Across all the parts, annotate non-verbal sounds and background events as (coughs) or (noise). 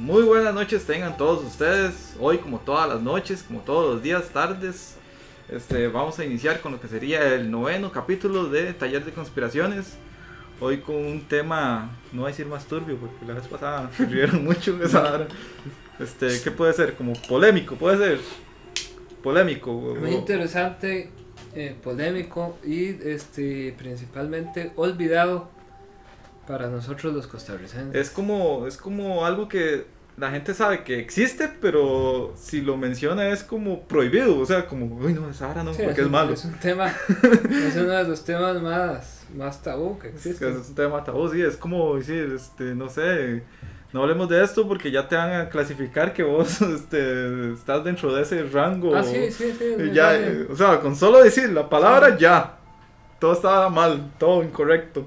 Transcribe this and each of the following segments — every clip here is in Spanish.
Muy buenas noches tengan todos ustedes. Hoy, como todas las noches, como todos los días, tardes, este, vamos a iniciar con lo que sería el noveno capítulo de Taller de Conspiraciones. Hoy con un tema, no voy a decir más turbio, porque la vez pasada se rieron (laughs) mucho esa hora. Este, ¿qué puede ser? Como polémico, puede ser. Polémico. Muy interesante, eh, polémico y este principalmente olvidado para nosotros los costarricenses. Es como, es como algo que la gente sabe que existe, pero si lo menciona es como prohibido. O sea, como, uy, no, esa hora no, Sí, porque es, es malo. Es un tema, (laughs) es uno de los temas más, más tabú que Es, existe. es un tema tabú, sí, es como decir, este, no sé, no hablemos de esto porque ya te van a clasificar que vos (laughs) este, estás dentro de ese rango. Ah, sí, sí, sí. Y ya, o sea, con solo decir la palabra ya, todo estaba mal, todo incorrecto.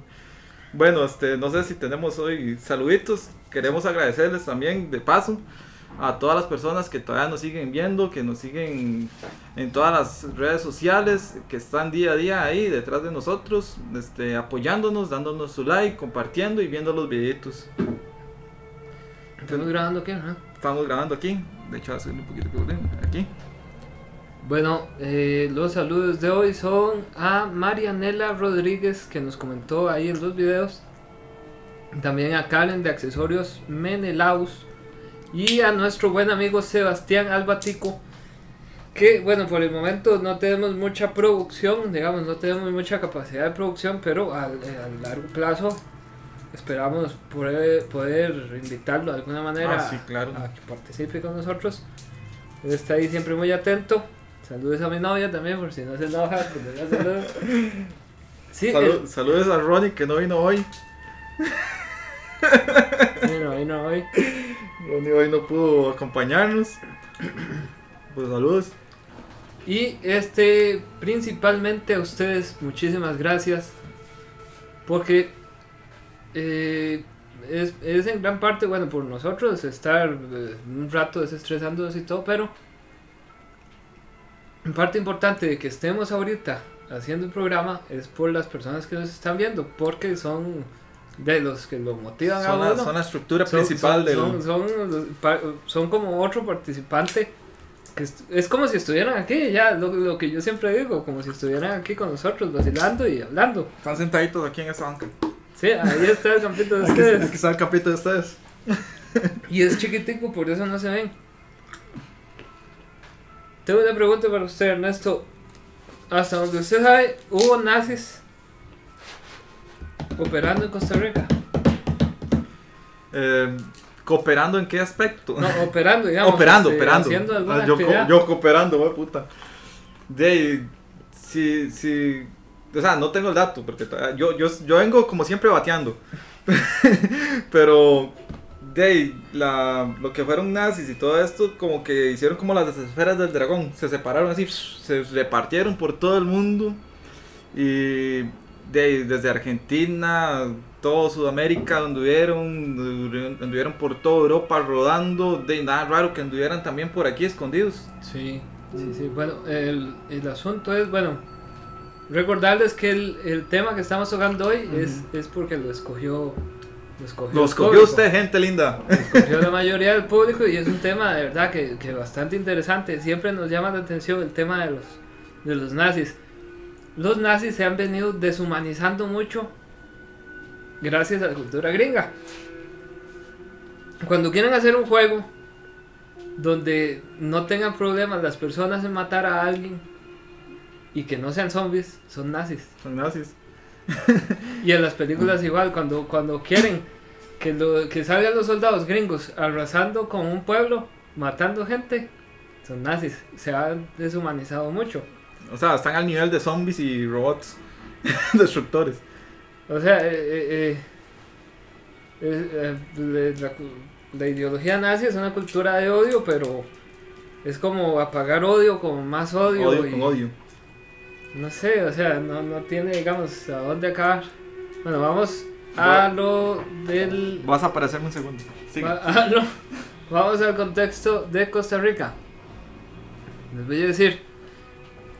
Bueno, este, no sé si tenemos hoy saluditos, queremos agradecerles también de paso a todas las personas que todavía nos siguen viendo, que nos siguen en todas las redes sociales, que están día a día ahí detrás de nosotros, este, apoyándonos, dándonos su like, compartiendo y viendo los videitos. Estamos grabando aquí, ¿no? Estamos grabando aquí, de hecho, hace un poquito que volví, aquí. Bueno, eh, los saludos de hoy son a Marianela Rodríguez que nos comentó ahí en los videos. También a Karen de Accesorios Menelaus. Y a nuestro buen amigo Sebastián Albatico. Que bueno, por el momento no tenemos mucha producción, digamos, no tenemos mucha capacidad de producción, pero a, a largo plazo esperamos poder, poder invitarlo de alguna manera Ah, sí, claro. a que participe con nosotros. Él está ahí siempre muy atento. Saludos a mi novia también, por si no se enoja. pues saludos. (laughs) Sí, Salud- saludos a Ronnie que no vino hoy. no hoy. Ronnie hoy no pudo acompañarnos. Pues saludos. Y este, principalmente a ustedes, muchísimas gracias. Porque eh, es, es en gran parte, bueno, por nosotros estar eh, un rato desestresándonos y todo, pero parte importante de que estemos ahorita haciendo el programa es por las personas que nos están viendo, porque son de los que lo motivan a Son la, uno. son la estructura Son- principal son, del. son, son como otro participante. Que est- es como si estuvieran aquí, ya, lo, lo que yo siempre digo, como si estuvieran aquí con nosotros, vacilando y hablando. Están sentaditos aquí en esa banca. Sí, ahí está el campito de (laughs) Aquí, aquí ustedes. está el capítulo de ustedes. (laughs) Y es chiquitico, por eso no se ven. Tengo una pregunta para usted, Ernesto. Hasta donde usted sabe, hubo nazis operando en Costa Rica. Eh, ¿Cooperando en qué aspecto? No, operando, digamos. operando, este, operando. Haciendo alguna Ah, yo, co- yo cooperando, wey, puta. De si, si, o sea, no tengo el dato, porque yo, yo, yo vengo como siempre bateando. (laughs) Pero de ahí, la, lo que fueron nazis y todo esto, como que hicieron como las esferas del dragón. Se separaron así, se repartieron por todo el mundo. Y de ahí, desde Argentina, todo Sudamérica anduvieron, anduvieron por toda Europa rodando. De nada raro que anduvieran también por aquí escondidos. Sí, sí, sí. Bueno, el, el asunto es, bueno, recordarles que el, el tema que estamos tocando hoy es, es porque lo escogió. Lo escogió, Lo el escogió público. usted, gente linda. Lo escogió la (laughs) mayoría del público y es un tema de verdad que, que bastante interesante. Siempre nos llama la atención el tema de los, de los nazis. Los nazis se han venido deshumanizando mucho gracias a la cultura gringa. Cuando quieren hacer un juego donde no tengan problemas las personas en matar a alguien y que no sean zombies, son nazis. Son nazis. (laughs) Y en las películas igual, cuando, cuando quieren que, lo, que salgan los soldados gringos arrasando con un pueblo, matando gente, son nazis. Se han deshumanizado mucho. O sea, están al nivel de zombies y robots (laughs) destructores. O sea, eh, eh, eh, la, la ideología nazi es una cultura de odio, pero es como apagar odio con más odio. Odio y- con odio. No sé, o sea, no, no tiene, digamos, a dónde acabar. Bueno, vamos a lo del Vas a aparecerme un segundo. Sigue. Ah, (laughs) no. Vamos al contexto de Costa Rica. Les voy a decir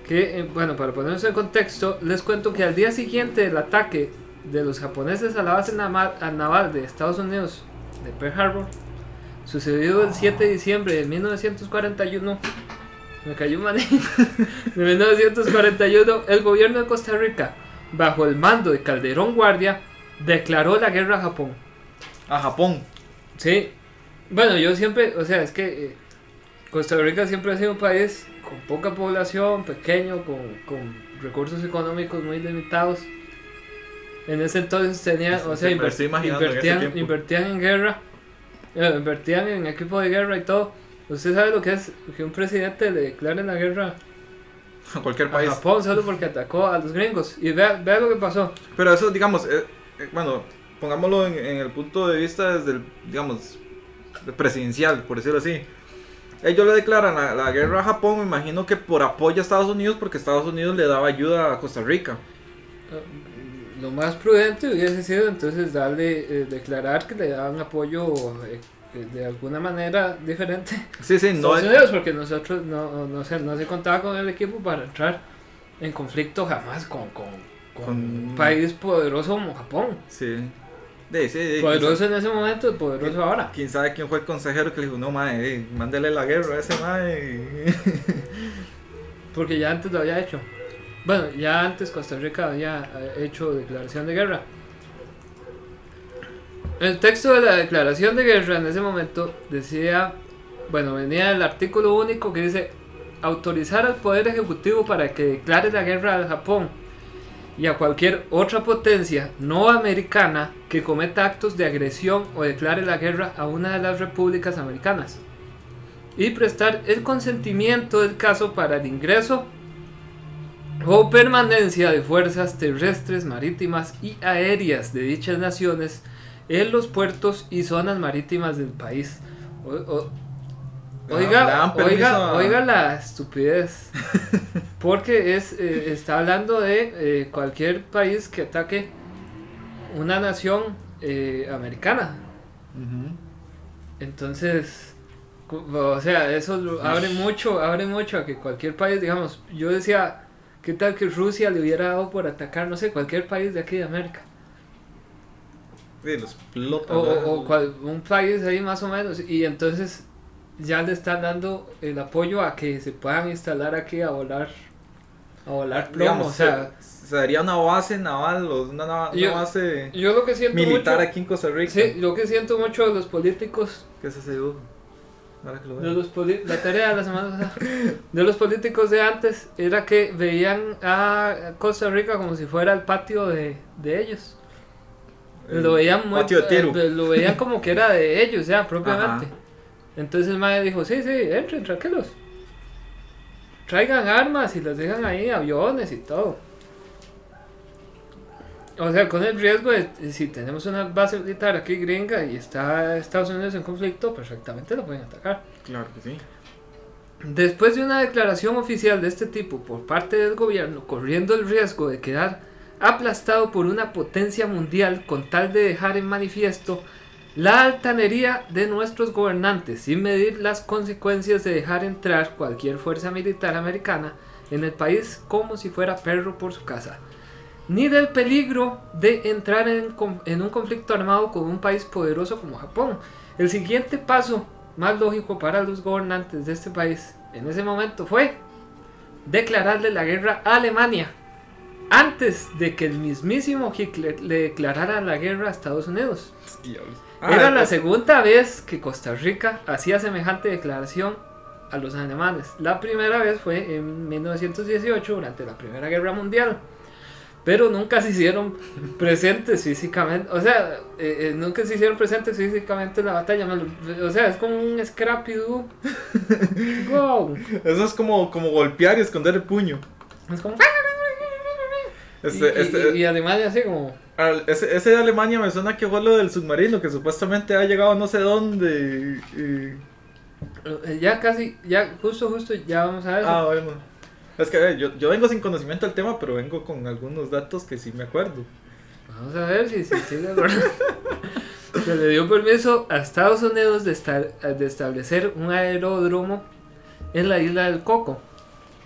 que, eh, bueno, para ponernos en contexto, les cuento que al día siguiente del ataque de los japoneses a la base a naval de Estados Unidos de Pearl Harbor, sucedido el 7 de diciembre de 1941, me cayó un maní, de 1941, el gobierno de Costa Rica, bajo el mando de Calderón Guardia, declaró la guerra a Japón. A Japón. Sí, bueno, yo siempre, o sea, es que eh, Costa Rica siempre ha sido un país con poca población, pequeño, con, con recursos económicos muy limitados. En ese entonces tenía, o sea, en invertían, tiempo. invertían en guerra, eh, invertían en equipo de guerra y todo. ¿Usted sabe lo que es que un presidente le declare la guerra A cualquier a país. Japón solo porque atacó a los gringos? Y vea, vea lo que pasó. Pero eso, digamos, eh, eh, bueno, pongámoslo en, en el punto de vista desde el, digamos, presidencial, por decirlo así. Ellos le declaran la, la guerra a Japón, me imagino que por apoyo a Estados Unidos, porque Estados Unidos le daba ayuda a Costa Rica. Eh, Lo más prudente hubiese sido entonces darle, eh, declarar que le daban apoyo eh, de alguna manera diferente Sí, sí, no Estados Unidos, porque nosotros no, no, se, no se contaba con el equipo para entrar en conflicto jamás con, con, con Con- un país poderoso como Japón. Sí. Sí, sí, sí, Poderoso en ese momento y poderoso ahora. ¿Quién sabe quién fue el consejero que le dijo, no, eh, mándele la guerra a ese mae? (laughs) Porque ya antes lo había hecho. Bueno, ya antes Costa Rica había eh, hecho declaración de guerra. El texto de la declaración de guerra en ese momento decía, bueno, venía el artículo único que dice autorizar al Poder Ejecutivo para que declare la guerra al Japón y a cualquier otra potencia no americana que cometa actos de agresión o declare la guerra a una de las repúblicas americanas y prestar el consentimiento del caso para el ingreso o permanencia de fuerzas terrestres, marítimas y aéreas de dichas naciones en los puertos y zonas marítimas del país. O- o- Le oiga, oiga, oiga la estupidez. (laughs) Porque es, eh, está hablando de eh, cualquier país que ataque una nación eh, americana. Entonces, o sea, eso abre mucho, abre mucho a que cualquier país, digamos, yo decía, ¿qué tal que Rusia le hubiera dado por atacar, no sé, cualquier país de aquí de América? Sí, los explota. O, cual- un país ahí más o menos, y entonces ya le están dando el apoyo a que se puedan instalar aquí a volar, a volar plomo, Digamos, o sea, se, se daría una base naval o una, una Yo- base yo lo que siento militar mucho, aquí en Costa Rica. sí, lo que siento mucho de los políticos ¿Qué que lo De los la tarea de la semana pasada. De los políticos de antes era que veían a Costa Rica como si fuera el patio de, de ellos. Lo veían muy, eh, lo veían como que era de ellos ya propiamente. Ajá. Entonces el madre dijo, sí, sí, entren, tranquilos. Traigan armas y los dejan ahí, aviones y todo. O sea, con el riesgo de si tenemos una base militar aquí gringa y está Estados Unidos en conflicto, perfectamente lo pueden atacar. Claro que sí. Después de una declaración oficial de este tipo por parte del gobierno, corriendo el riesgo de quedar aplastado por una potencia mundial con tal de dejar en manifiesto la altanería de nuestros gobernantes sin medir las consecuencias de dejar entrar cualquier fuerza militar americana en el país como si fuera perro por su casa, ni del peligro de entrar en, en un conflicto armado con un país poderoso como Japón. El siguiente paso más lógico para los gobernantes de este país en ese momento fue declararle la guerra a Alemania antes de que el mismísimo Hitler le declarara la guerra a Estados Unidos. Era Ah, la es- segunda vez que Costa Rica hacía semejante declaración a los alemanes. La primera vez fue en 1918 durante la Primera Guerra Mundial. Pero nunca se hicieron (laughs) presentes físicamente. O sea, eh, eh, nunca se hicieron presentes físicamente en la batalla. O sea, es como un Scrappy Doo. (laughs) Go. Eso es como, como golpear y esconder el puño. Es como. Este, y, este, y Alemania así como. al- ese, ese de Alemania me suena que fue lo del submarino, que supuestamente ha llegado no sé dónde. y- eh, Ya casi, ya justo, justo, ya vamos a ver. Ah, bueno. Es que ver, yo, yo vengo sin conocimiento del tema, pero vengo con algunos datos que sí me acuerdo. Vamos a ver si si sigue el orden. Se le dio permiso a Estados Unidos de, esta- de establecer un aeródromo en la isla del Coco.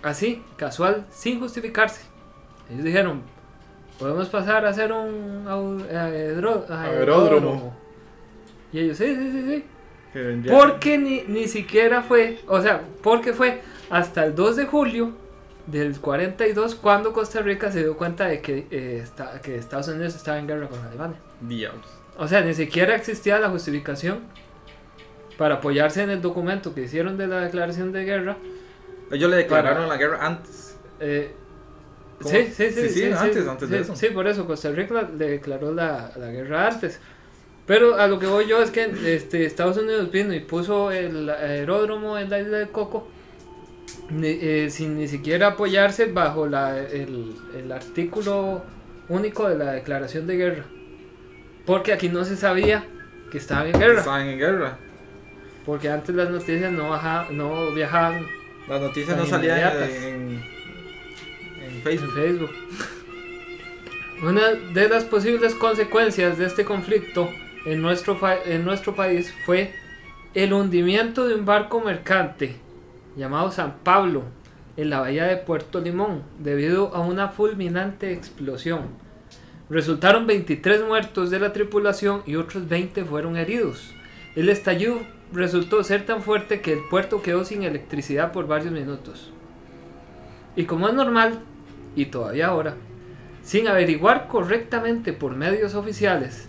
Así, casual, sin justificarse. Ellos dijeron, podemos pasar a hacer un Aeródromo. Y ellos, sí, sí, sí, sí. Porque ni, ni siquiera fue, o sea, porque fue hasta el 2 de julio del 42 cuando Costa Rica se dio cuenta de que, eh, esta- que Estados Unidos estaba en guerra con Alemania. Diablos. O sea, ni siquiera existía la justificación para apoyarse en el documento que hicieron de la declaración de guerra. Ellos le declararon Para- la guerra antes. Eh. Sí, sí, sí, Sí, sí, antes, antes de eso. Sí, por eso Costa Rica le declaró la, la guerra antes. Pero a lo que voy yo es que este, Estados Unidos vino y puso el aeródromo en la isla de Coco eh, sin ni siquiera apoyarse bajo la, el, el artículo único de la declaración de guerra. Porque aquí no se sabía que estaban en guerra. Estaban en guerra. Porque antes las noticias no, baja, no viajaban Las noticias no salían en, Facebook. Facebook. Una de las posibles consecuencias de este conflicto en nuestro, en nuestro país fue el hundimiento de un barco mercante llamado San Pablo en la bahía de Puerto Limón debido a una fulminante explosión. Resultaron 23 muertos de la tripulación y otros 20 fueron heridos. El estallido resultó ser tan fuerte que el puerto quedó sin electricidad por varios minutos. Y como es normal, y todavía ahora, sin averiguar correctamente por medios oficiales,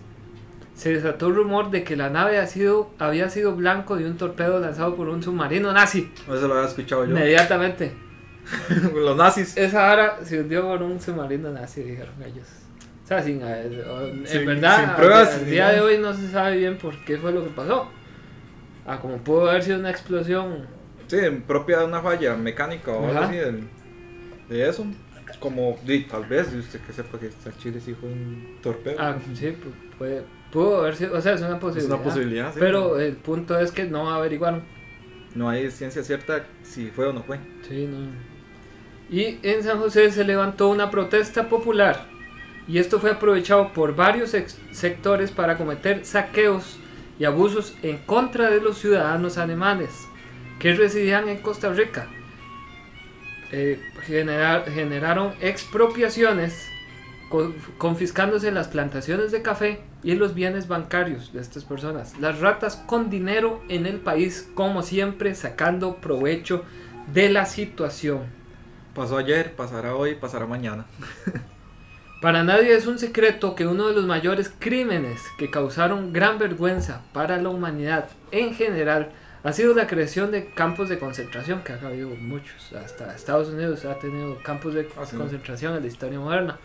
se desató el rumor de que la nave ha sido, había sido blanco de un torpedo lanzado por un submarino nazi. Eso lo había escuchado yo. Inmediatamente. (laughs) Los nazis. Esa hora se hundió por un submarino nazi, dijeron ellos. O sea, sin, eh, en Sin- verdad, sin al- pruebas, al ni día de hoy no se sabe bien por qué fue lo que pasó. Ah, como pudo haber sido una explosión. Sí, propia de una falla mecánica o algo así de eso. Como, tal vez, y usted que sepa que está Chile sí fue un torpedo. Ah, sí, pu- puede, pudo haber sido, o sea, es una es posibilidad. una posibilidad, sí. Pero el punto es que no averiguaron. No hay ciencia cierta si fue o no fue. Sí, no. Y en San José se levantó una protesta popular. Y esto fue aprovechado por varios sectores para cometer saqueos y abusos en contra de los ciudadanos alemanes que residían en Costa Rica. Eh, generar- generaron expropiaciones co- confiscándose las plantaciones de café y los bienes bancarios de estas personas. Las ratas con dinero en el país, como siempre, sacando provecho de la situación. Pasó ayer, pasará hoy, pasará mañana. (laughs) Para nadie es un secreto que uno de los mayores crímenes que causaron gran vergüenza para la humanidad en general ha sido la creación de campos de concentración, que ha habido muchos. Hasta Estados Unidos ha tenido campos de Ah, concentración en la historia moderna.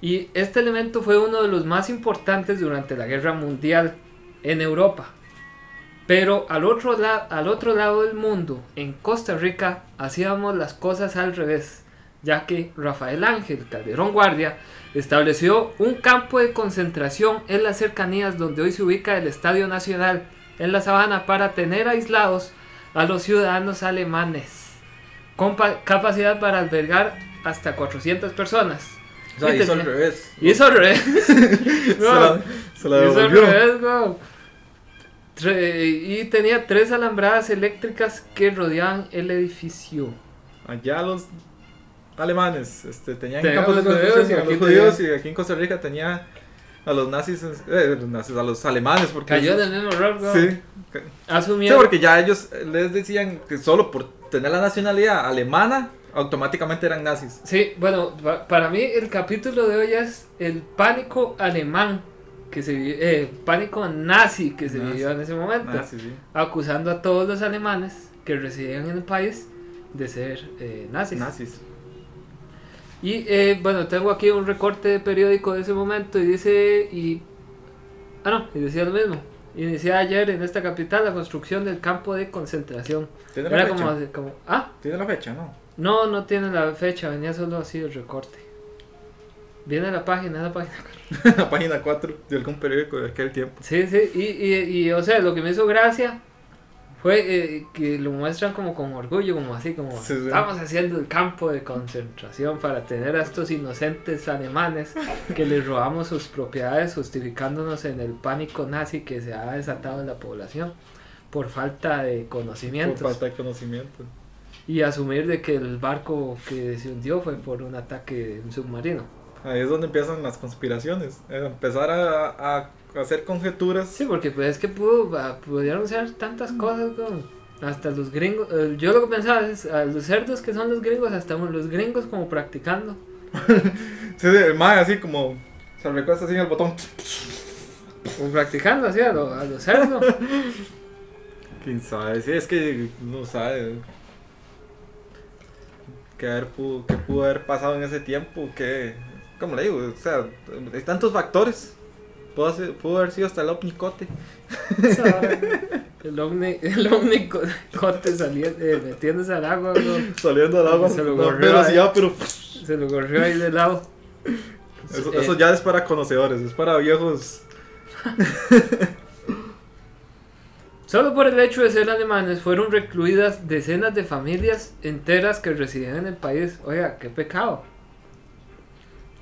Y este elemento fue uno de los más importantes durante la Guerra Mundial en Europa. Pero al otro, la- al otro lado del mundo, en Costa Rica, hacíamos las cosas al revés, ya que Rafael Ángel Calderón Guardia estableció un campo de concentración en las cercanías donde hoy se ubica el Estadio Nacional, en la sabana, para tener aislados a los ciudadanos alemanes, con pa- capacidad para albergar hasta 400 personas. O sea, Y hizo al tenía- revés. Hizo al revés. (laughs) La, se la Hizo al revés, weón. Tre- y tenía tres alambradas eléctricas que rodeaban el edificio. Allá los alemanes este, tenían Tenían campos de concentración a los judíos tenía- y aquí en Costa Rica tenía a los nazis, eh, los nazis, a los alemanes. Porque Cayó en el mismo error, weón. Sí. Sí, Asumieron. porque ya ellos les decían que solo por tener la nacionalidad alemana, automáticamente eran nazis. Sí, bueno, pa- para mí el capítulo de hoy es el pánico alemán que se vi- eh, pánico nazi que se Nazi. vivió en ese momento, Nazis, sí. acusando a todos los alemanes que residían en el país de ser eh, nazis. Nazis. Y eh, bueno, tengo aquí un recorte de periódico de ese momento y dice, y... Ah, no, y decía lo mismo. Inicié ayer en esta capital la construcción del campo de concentración. ¿Tiene la Era fecha? como, como... Ah, Tiene la fecha, ¿no? no, no tiene la fecha, venía solo así el recorte. Viene la página, la página. (laughs) la página 4 de algún periódico de aquel tiempo. Sí, sí, y, y, y, o sea, lo que me hizo gracia fue eh, que lo muestran como con orgullo, como así, como Sí, sí. estamos haciendo el campo de concentración para tener a estos inocentes alemanes que les robamos sus propiedades, justificándonos en el pánico nazi que se ha desatado en la población por falta de Por conocimientos falta de conocimiento. y asumir de que el barco que se hundió fue por un ataque de un submarino. Ahí es donde empiezan las conspiraciones. Empezar a, a hacer conjeturas. Sí, porque pues es que pudo, ah, pudieron ser tantas cosas, como hasta los gringos. eh, yo lo que pensaba es, a los cerdos que son los gringos, hasta los gringos como practicando. (laughs) Sí, el mae así como se recuesta así en el botón. Como practicando así a, lo- a los cerdos. (laughs) Quién sabe, sí, es que no sabe. ¿Qué, haber pudo, qué pudo haber pasado en ese tiempo? ¿Qué, ¿Cómo le digo? O sea, hay tantos factores. Pudo, haber sido hasta el omnicote. (laughs) el el ovni co- cote saliendo, eh, metiéndose al agua. Saliendo al agua. Se lo corrió velocidad, pero. se lo corrió ahí de lado. Eso, Eh, eso ya es para conocedores, es para viejos. (laughs) Solo por el hecho de ser alemanes fueron recluidas decenas de familias enteras que residían en el país. Oiga, qué pecado.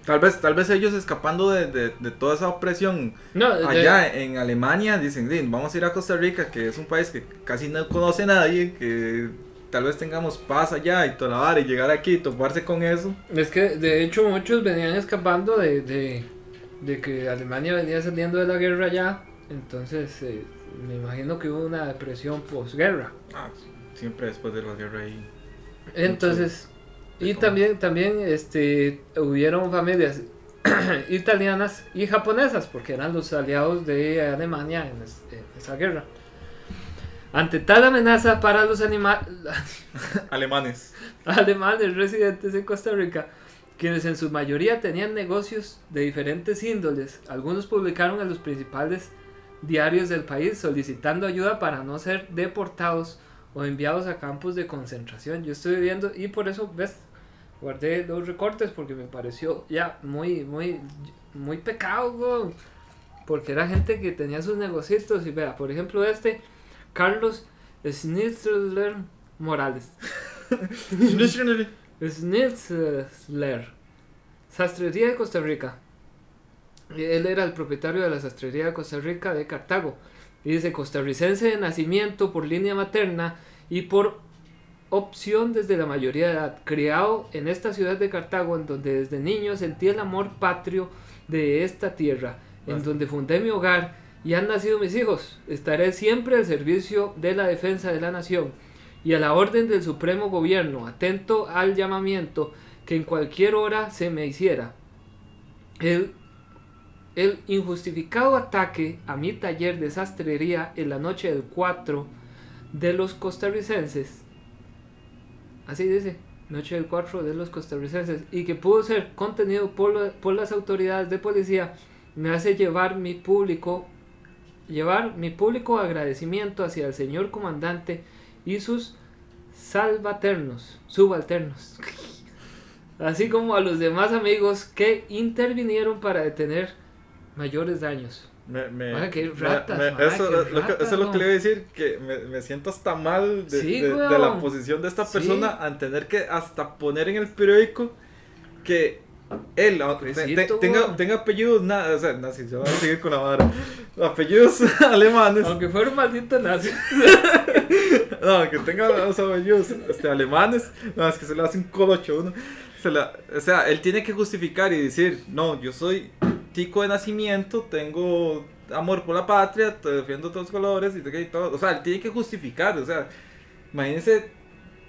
Tal vez, tal vez ellos escapando de, de- de toda esa opresión No, de- allá en Alemania dicen, "Di, vamos a ir a Costa Rica, que es un país que casi no conoce a nadie, que tal vez tengamos paz allá y toda la vara, y llegar aquí y toparse con eso. Es que de hecho muchos venían escapando de, de, de que Alemania venía saliendo de la guerra ya. Entonces eh, me imagino que hubo una depresión posguerra. Ah, siempre después de la guerra ahí. Entonces, y también, también este, hubieron familias (clears throat) italianas y japonesas, porque eran los aliados de Alemania en, es- en esa guerra. Ante tal amenaza para los anima- (laughs) Alemanes. alemanes residentes en Costa Rica, quienes en su mayoría tenían negocios de diferentes índoles, algunos publicaron en los principales diarios del país solicitando ayuda para no ser deportados o enviados a campos de concentración. Yo estoy viendo y por eso, ves, guardé los recortes porque me pareció ya muy, muy, muy pecado, weón. porque era gente que tenía sus negocios y vea, por ejemplo este, Carlos Schnitzler Morales. (laughs) Schnitzler, sastrería de Costa Rica. Él era el propietario de la sastrería de Costa Rica de Cartago. Y dice costarricense de nacimiento por línea materna y por opción desde la mayoría de edad. Criado en esta ciudad de Cartago, en donde desde niño sentí el amor patrio de esta tierra, en donde fundé mi hogar y han nacido mis hijos. Estaré siempre al servicio de la defensa de la nación y a la orden del supremo gobierno, atento al llamamiento que en cualquier hora se me hiciera. El, el injustificado ataque a mi taller de sastrería en la noche del 4 de los costarricenses, así dice, noche del 4 de los costarricenses, y que pudo ser contenido por, la- por las autoridades de policía, me hace llevar mi público llevar mi público agradecimiento hacia el señor comandante y sus salvaternos, subalternos, (laughs) así como a los demás amigos que intervinieron para detener mayores daños. Me, me- qué me- ratas, me- mae, eso, qué lo ratas, eso es lo que le iba a decir, que me, me siento hasta mal de, Sí, de- de la posición de esta Sí. persona al tener que hasta poner en el periódico que él a- te- tenga, tenga apellidos, nada, o sea, no, si se va a seguir con la vara, apellidos (laughs) alemanes, Aunque fuera un maldito nazi. (laughs) no, que tenga los apellidos este, alemanes, no, es que se le hace un colocho uno. Se la- o sea, él tiene que justificar y decir, no, yo soy tico de nacimiento, tengo amor por la patria, te defiendo todos los colores y todo. O sea, él tiene que justificar, o sea, imagínense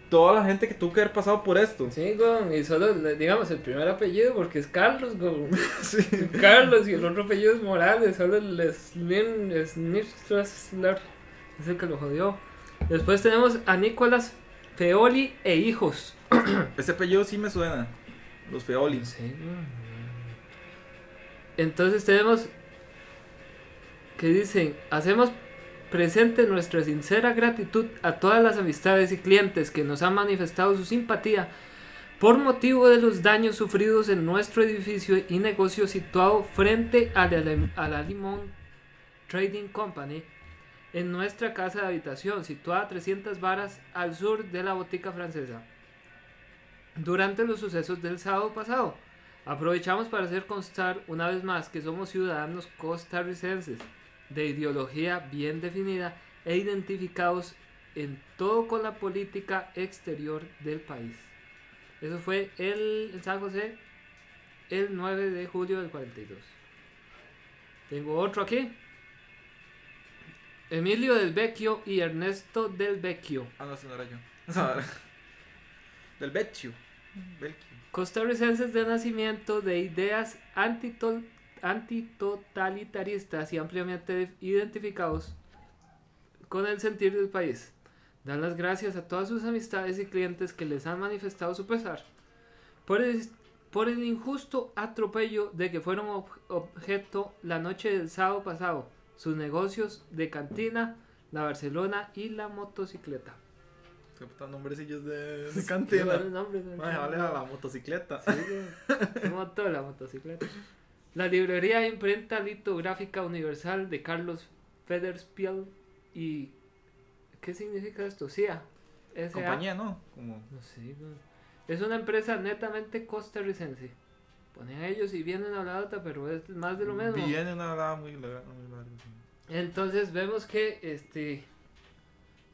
toda la gente que tuvo que haber pasado por esto. Sí, weón, y solo, digamos, el primer apellido, porque es Carlos, weón. (laughs) Sí. (laughs) Carlos y el otro apellido es Morales, solo el Slim Schnitzler es el que lo jodió. Después tenemos a Nicolás Feoli e hijos. Ese apellido sí me suena, los Feoli. Sí, weón. Entonces tenemos que dicen, hacemos presente nuestra sincera gratitud a todas las amistades y clientes que nos han manifestado su simpatía por motivo de los daños sufridos en nuestro edificio y negocio situado frente a la, a la Limón Trading Company en nuestra casa de habitación situada a 300 varas al sur de la botica francesa. Durante los sucesos del sábado pasado, aprovechamos para hacer constar una vez más que somos ciudadanos costarricenses de ideología bien definida e identificados en todo con la política exterior del país. Eso fue el, en San José el 9 de julio del 42. Tengo otro aquí. Emilio del Vecchio y Ernesto del Vecchio. Ah, no, no yo. (laughs) No, Del Vecchio. Costarricenses de nacimiento de ideas antitotalitaristas y ampliamente identificados con el sentir del país. Dan las gracias a todas sus amistades y clientes que les han manifestado su pesar por el, por el injusto atropello de que fueron ob- objeto la noche del sábado pasado sus negocios de cantina, la Barcelona y la motocicleta. Qué puta nombrecillos de, de cantina. buenos nombres, ¿no? Ay, vale a la motocicleta. Sí, güey. moto la motocicleta. La librería de imprenta litográfica universal de Carlos Federspiel y ¿qué significa esto? CIA. S.A.. Compañía, ¿no? Como. No sé. Es una empresa netamente costarricense. Ponen ellos y vienen a la data, pero es más de lo mismo. Viene una verdad muy larga. Muy larga sí. Entonces vemos que este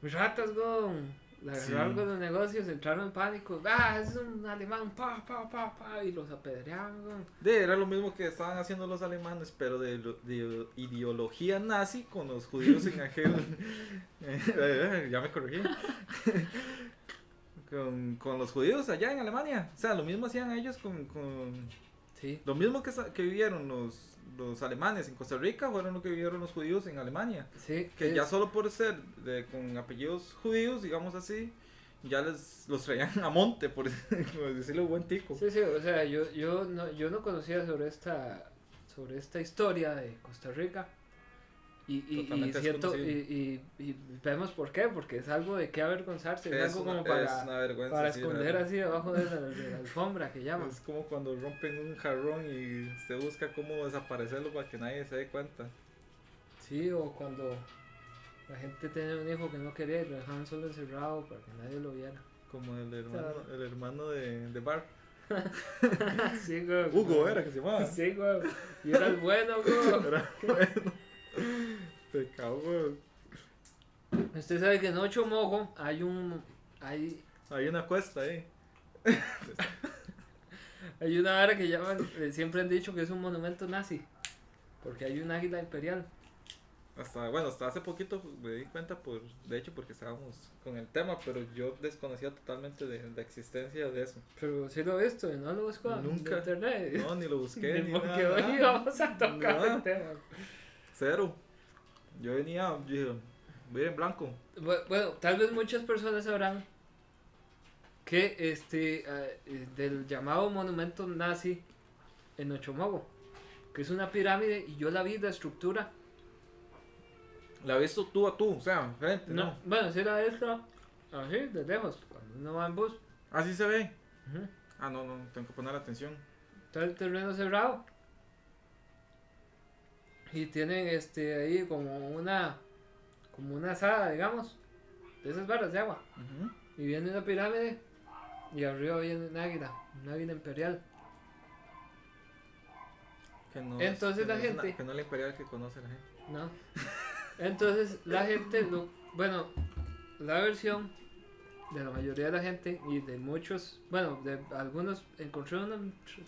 ratas con la Sí. agarraron con los negocios, entraron en pánico, ah, es un alemán, pa, pa, pa, pa, y los apedrearon. güey. De, era lo mismo que estaban haciendo los alemanes, pero de, de ideología nazi con los judíos en. Eh, (laughs) ya me corregí. (laughs) con, con los judíos allá en Alemania. O sea, lo mismo hacían ellos con. con Sí, lo mismo que, que vivieron los, los alemanes en Costa Rica fueron lo que vivieron los judíos en Alemania. sí, Que es- ya solo por ser de, con apellidos judíos, digamos así, ya les los traían a monte, por (laughs) como decirlo buen tico. Sí, sí, o sea, yo, yo, no, yo no conocía sobre esta, sobre esta historia de Costa Rica. Y, y, siento, y, y, y vemos por qué, porque es algo de qué avergonzarse, es, Es algo una, como para, para sí, esconder verdad. así debajo de la, de la alfombra que llaman. Es como cuando rompen un jarrón y se busca cómo desaparecerlo para que nadie se dé cuenta. Sí, o cuando la gente tiene un hijo que no quería y lo dejaban solo encerrado para que nadie lo viera. Como el hermano, el hermano de, de Bart. (laughs) sí, güey. Hugo era que se llamaba. Sí, güey. Y era el bueno, güey. Era bueno. Güey. Usted sabe que en Ocho Mogo hay un. Hay, Hay una cuesta ahí. (laughs) hay una área que llaman. eh, Siempre han dicho que es un monumento nazi. Porque hay un águila imperial. Hasta, bueno, hasta hace poquito me di cuenta, por, de hecho, porque estábamos con el tema, pero yo desconocía totalmente de la existencia de eso. Pero sí lo he visto no lo busco en Nunca. internet. No, ni lo busqué. (laughs) Ni porque nada, hoy vamos a tocar el tema. Cero. Yo venía, yo dije, voy a ir en blanco. Bu- Bueno, tal vez muchas personas sabrán que este eh, del llamado monumento nazi en Ochomogo, que es una pirámide y yo la vi de estructura. La visto tú a tú, o sea, frente, No, ¿no? bueno, si era esta, así, de lejos, cuando uno va en bus. Así se ve. Ah, no, no, tengo que poner atención. Está el terreno cerrado. Y tienen este ahí como una como una asada, digamos, de esas barras de agua. Y viene una pirámide y arriba viene un águila, un águila imperial. Que no Entonces que la no es gente- una- que no es la imperial que conoce la gente. ¿no? Entonces la gente, lo, bueno, la versión de la mayoría de la gente y de muchos, bueno, de algunos, encontré una-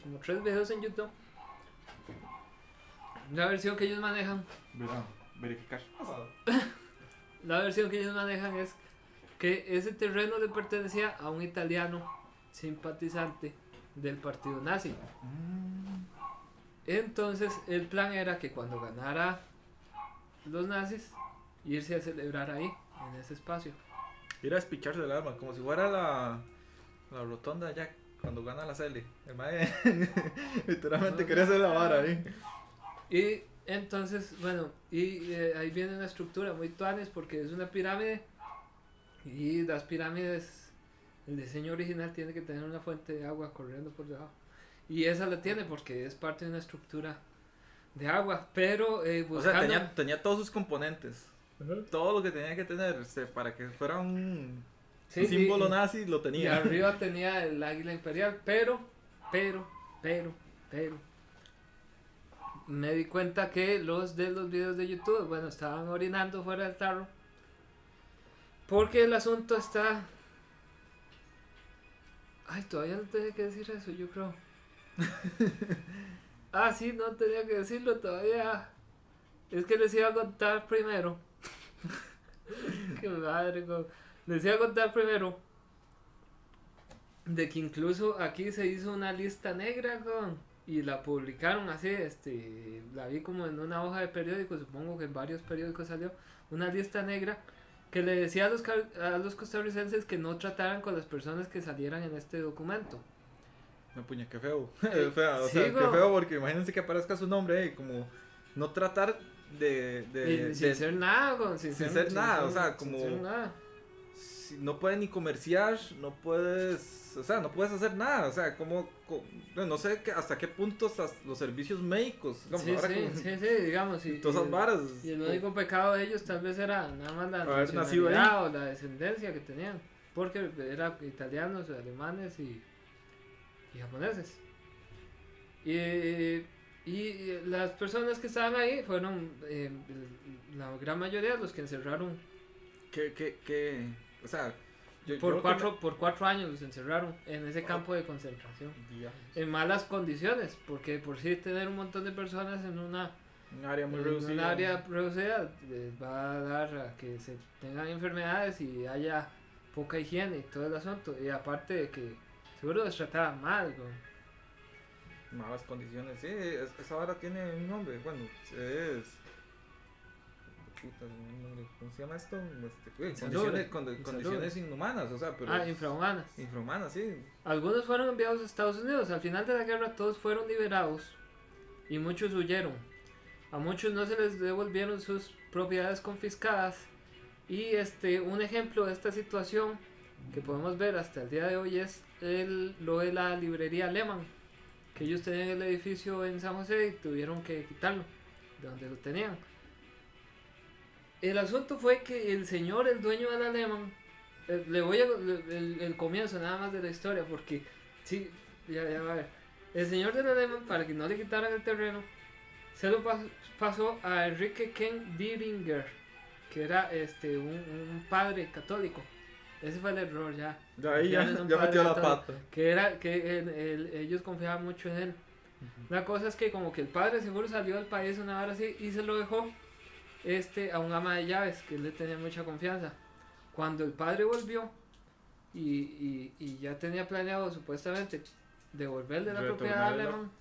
como tres videos en YouTube. La versión que ellos manejan, Verá, verificar. (laughs) la versión que ellos manejan es que ese terreno le pertenecía a un italiano simpatizante del partido nazi. Entonces el plan era que cuando ganara los nazis, irse a celebrar ahí, en ese espacio. Ir a despicharse del alma, como si fuera la, la rotonda allá cuando gana la Cele. El mae (laughs) literalmente quería hacer la vara ahí. Y entonces, bueno, y eh, ahí viene una estructura muy tuanes porque es una pirámide. Y las pirámides, el diseño original tiene que tener una fuente de agua corriendo por debajo. Y esa la tiene porque es parte de una estructura de agua. Pero eh, O sea, buscando... tenía, tenía todos sus componentes. Todo lo que tenía que tener este, para que fuera un Sí, símbolo y- nazi lo Y tenía. arriba (laughs) tenía el águila imperial, pero, pero, pero, pero. Me di cuenta que los de los videos de YouTube, bueno, estaban orinando fuera del tarro. Porque el asunto está. Ay, todavía no tenía que decir eso, yo creo. (laughs) ah, sí, no tenía que decirlo todavía. Es que les iba a contar primero. (laughs) Qué madre, go. Les iba a contar primero. De que incluso aquí se hizo una lista negra, con y la publicaron así, este, la vi como en una hoja de periódico, supongo que en varios periódicos salió, una lista negra que le decía a los, a los costarricenses que no trataran con las personas que salieran en este documento. No, puña, qué feo. (laughs) O Sí, sea, qué feo porque imagínense que aparezca su nombre ahí, como no tratar de. de, Y sin de- ser nada, con- sin, sin ser nada, o sea, sin como- ser nada. no puedes ni comerciar, no puedes. O sea, no puedes hacer nada. O sea, como. co- no sé qué- hasta qué punto los servicios médicos. como Sí, sí, como- sí, sí, digamos. Y, Todas esas y- varas. Y el único pecado de ellos tal vez era nada más la nacionalidad o la descendencia que tenían. Porque eran italianos, alemanes y, y japoneses. Y, y las personas que estaban ahí fueron eh, la gran mayoría los que encerraron. que, que, que, o sea, yo, yo Por que cuatro, por cuatro años los encerraron en ese campo de concentración. Dios, En malas condiciones, porque por sí tener un montón de personas en una un área muy en reducida. un área reducida les va a dar a que se tengan enfermedades y haya poca higiene y todo el asunto. Y aparte de que seguro les trataban mal, güey. Malas condiciones, sí, es- esa vara tiene un nombre, bueno, es... Puta, un nombre, ¿Cómo se llama esto? Este, uy, condiciones, condi- Insalubre. condiciones inhumanas, o sea, pero... Ah, infrahumanas. Infrahumanas, sí. Algunos fueron enviados a Estados Unidos. Al final de la guerra todos fueron liberados y muchos huyeron. A muchos no se les devolvieron sus propiedades confiscadas. Y este un ejemplo de esta situación que podemos ver hasta el día de hoy es el, lo de la librería Lehman. Que ellos tenían el edificio en San José y tuvieron que quitarlo de donde lo tenían. El asunto fue que el señor, el dueño de la Lehman, eh, le voy a el, el comienzo nada más de la historia porque sí, ya, ya va a ver. El señor de la Lehman, para que no le quitaran el terreno, se lo pas- pasó a Enrique Ken Dieringer, que era este un, un padre católico. Ese fue el error ya. Ya ahí (laughs) ya, ya metió la católico, pata. Que era que él- él- ellos confiaban mucho en él. La cosa es que como que el padre seguro salió del país una hora así y se lo dejó este a un ama de llaves que él le tenía mucha confianza. Cuando el padre volvió y, y- y ya tenía planeado supuestamente devolverle la propiedad a. Lehman,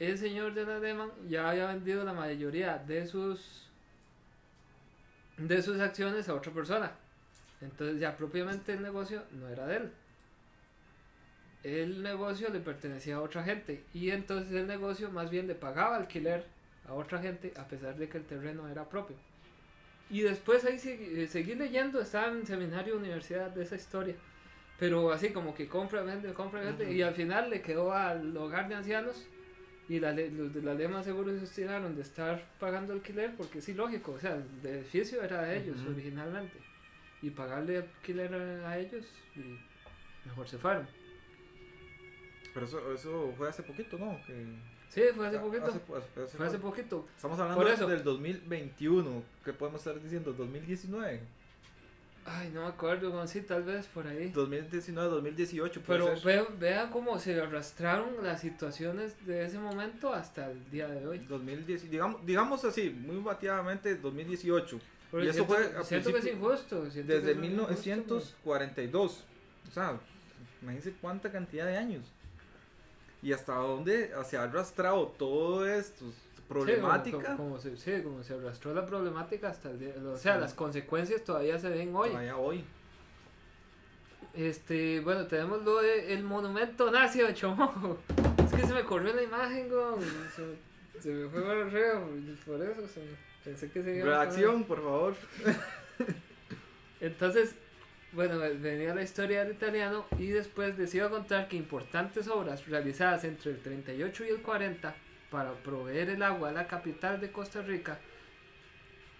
el señor de la Lehman ya había vendido la mayoría de sus de sus acciones a otra persona. Entonces ya propiamente el negocio no era de él. El negocio le pertenecía a otra gente y entonces el negocio más bien le pagaba alquiler a otra gente a pesar de que el terreno era propio. Y después ahí eh, seguí leyendo, estaba en seminario universidad de esa historia. Pero así como que compra, vende, compra, vende. Y al final le quedó al hogar de ancianos. Y la, los de la Lema seguro se estiraron de estar pagando alquiler. Porque sí, lógico. O sea, el edificio era de ellos originalmente. Y pagarle alquiler a, a ellos, y mejor se fueron. Pero eso, eso fue hace poquito, ¿no? Que, Sí, fue hace poquito. hace- hace- fue hace poquito. Estamos hablando Por eso. del 2021. ¿Qué podemos estar diciendo? 2019. Ay, no me acuerdo, con sí, tal vez por ahí. 2019, 2018. puede Pero vean, vean cómo se arrastraron las situaciones de ese momento hasta el día de hoy. 2010, digamos, digamos así, muy bateadamente 2018. Porque Y eso siento, fue a siento que es injusto. siento Desde es muy injusto, 1942. O sea, imagínense cuánta cantidad de años. Y hasta dónde se ha arrastrado todo esto. Sí, Problemática. como, como se, sí, como se arrastró la problemática hasta el día. O sea, Sí. las consecuencias todavía se ven hoy. todavía hoy. Este, bueno, tenemos lo de el monumento nazi de Chomo. Es que se me corrió la imagen, güey. Se, se me fue para arriba, por eso se me- pensé que se iba a. Reacción, por favor. Entonces, bueno, venía la historia del italiano y después les iba a contar que importantes obras realizadas entre el 38 y el 40 para proveer el agua a la capital de Costa Rica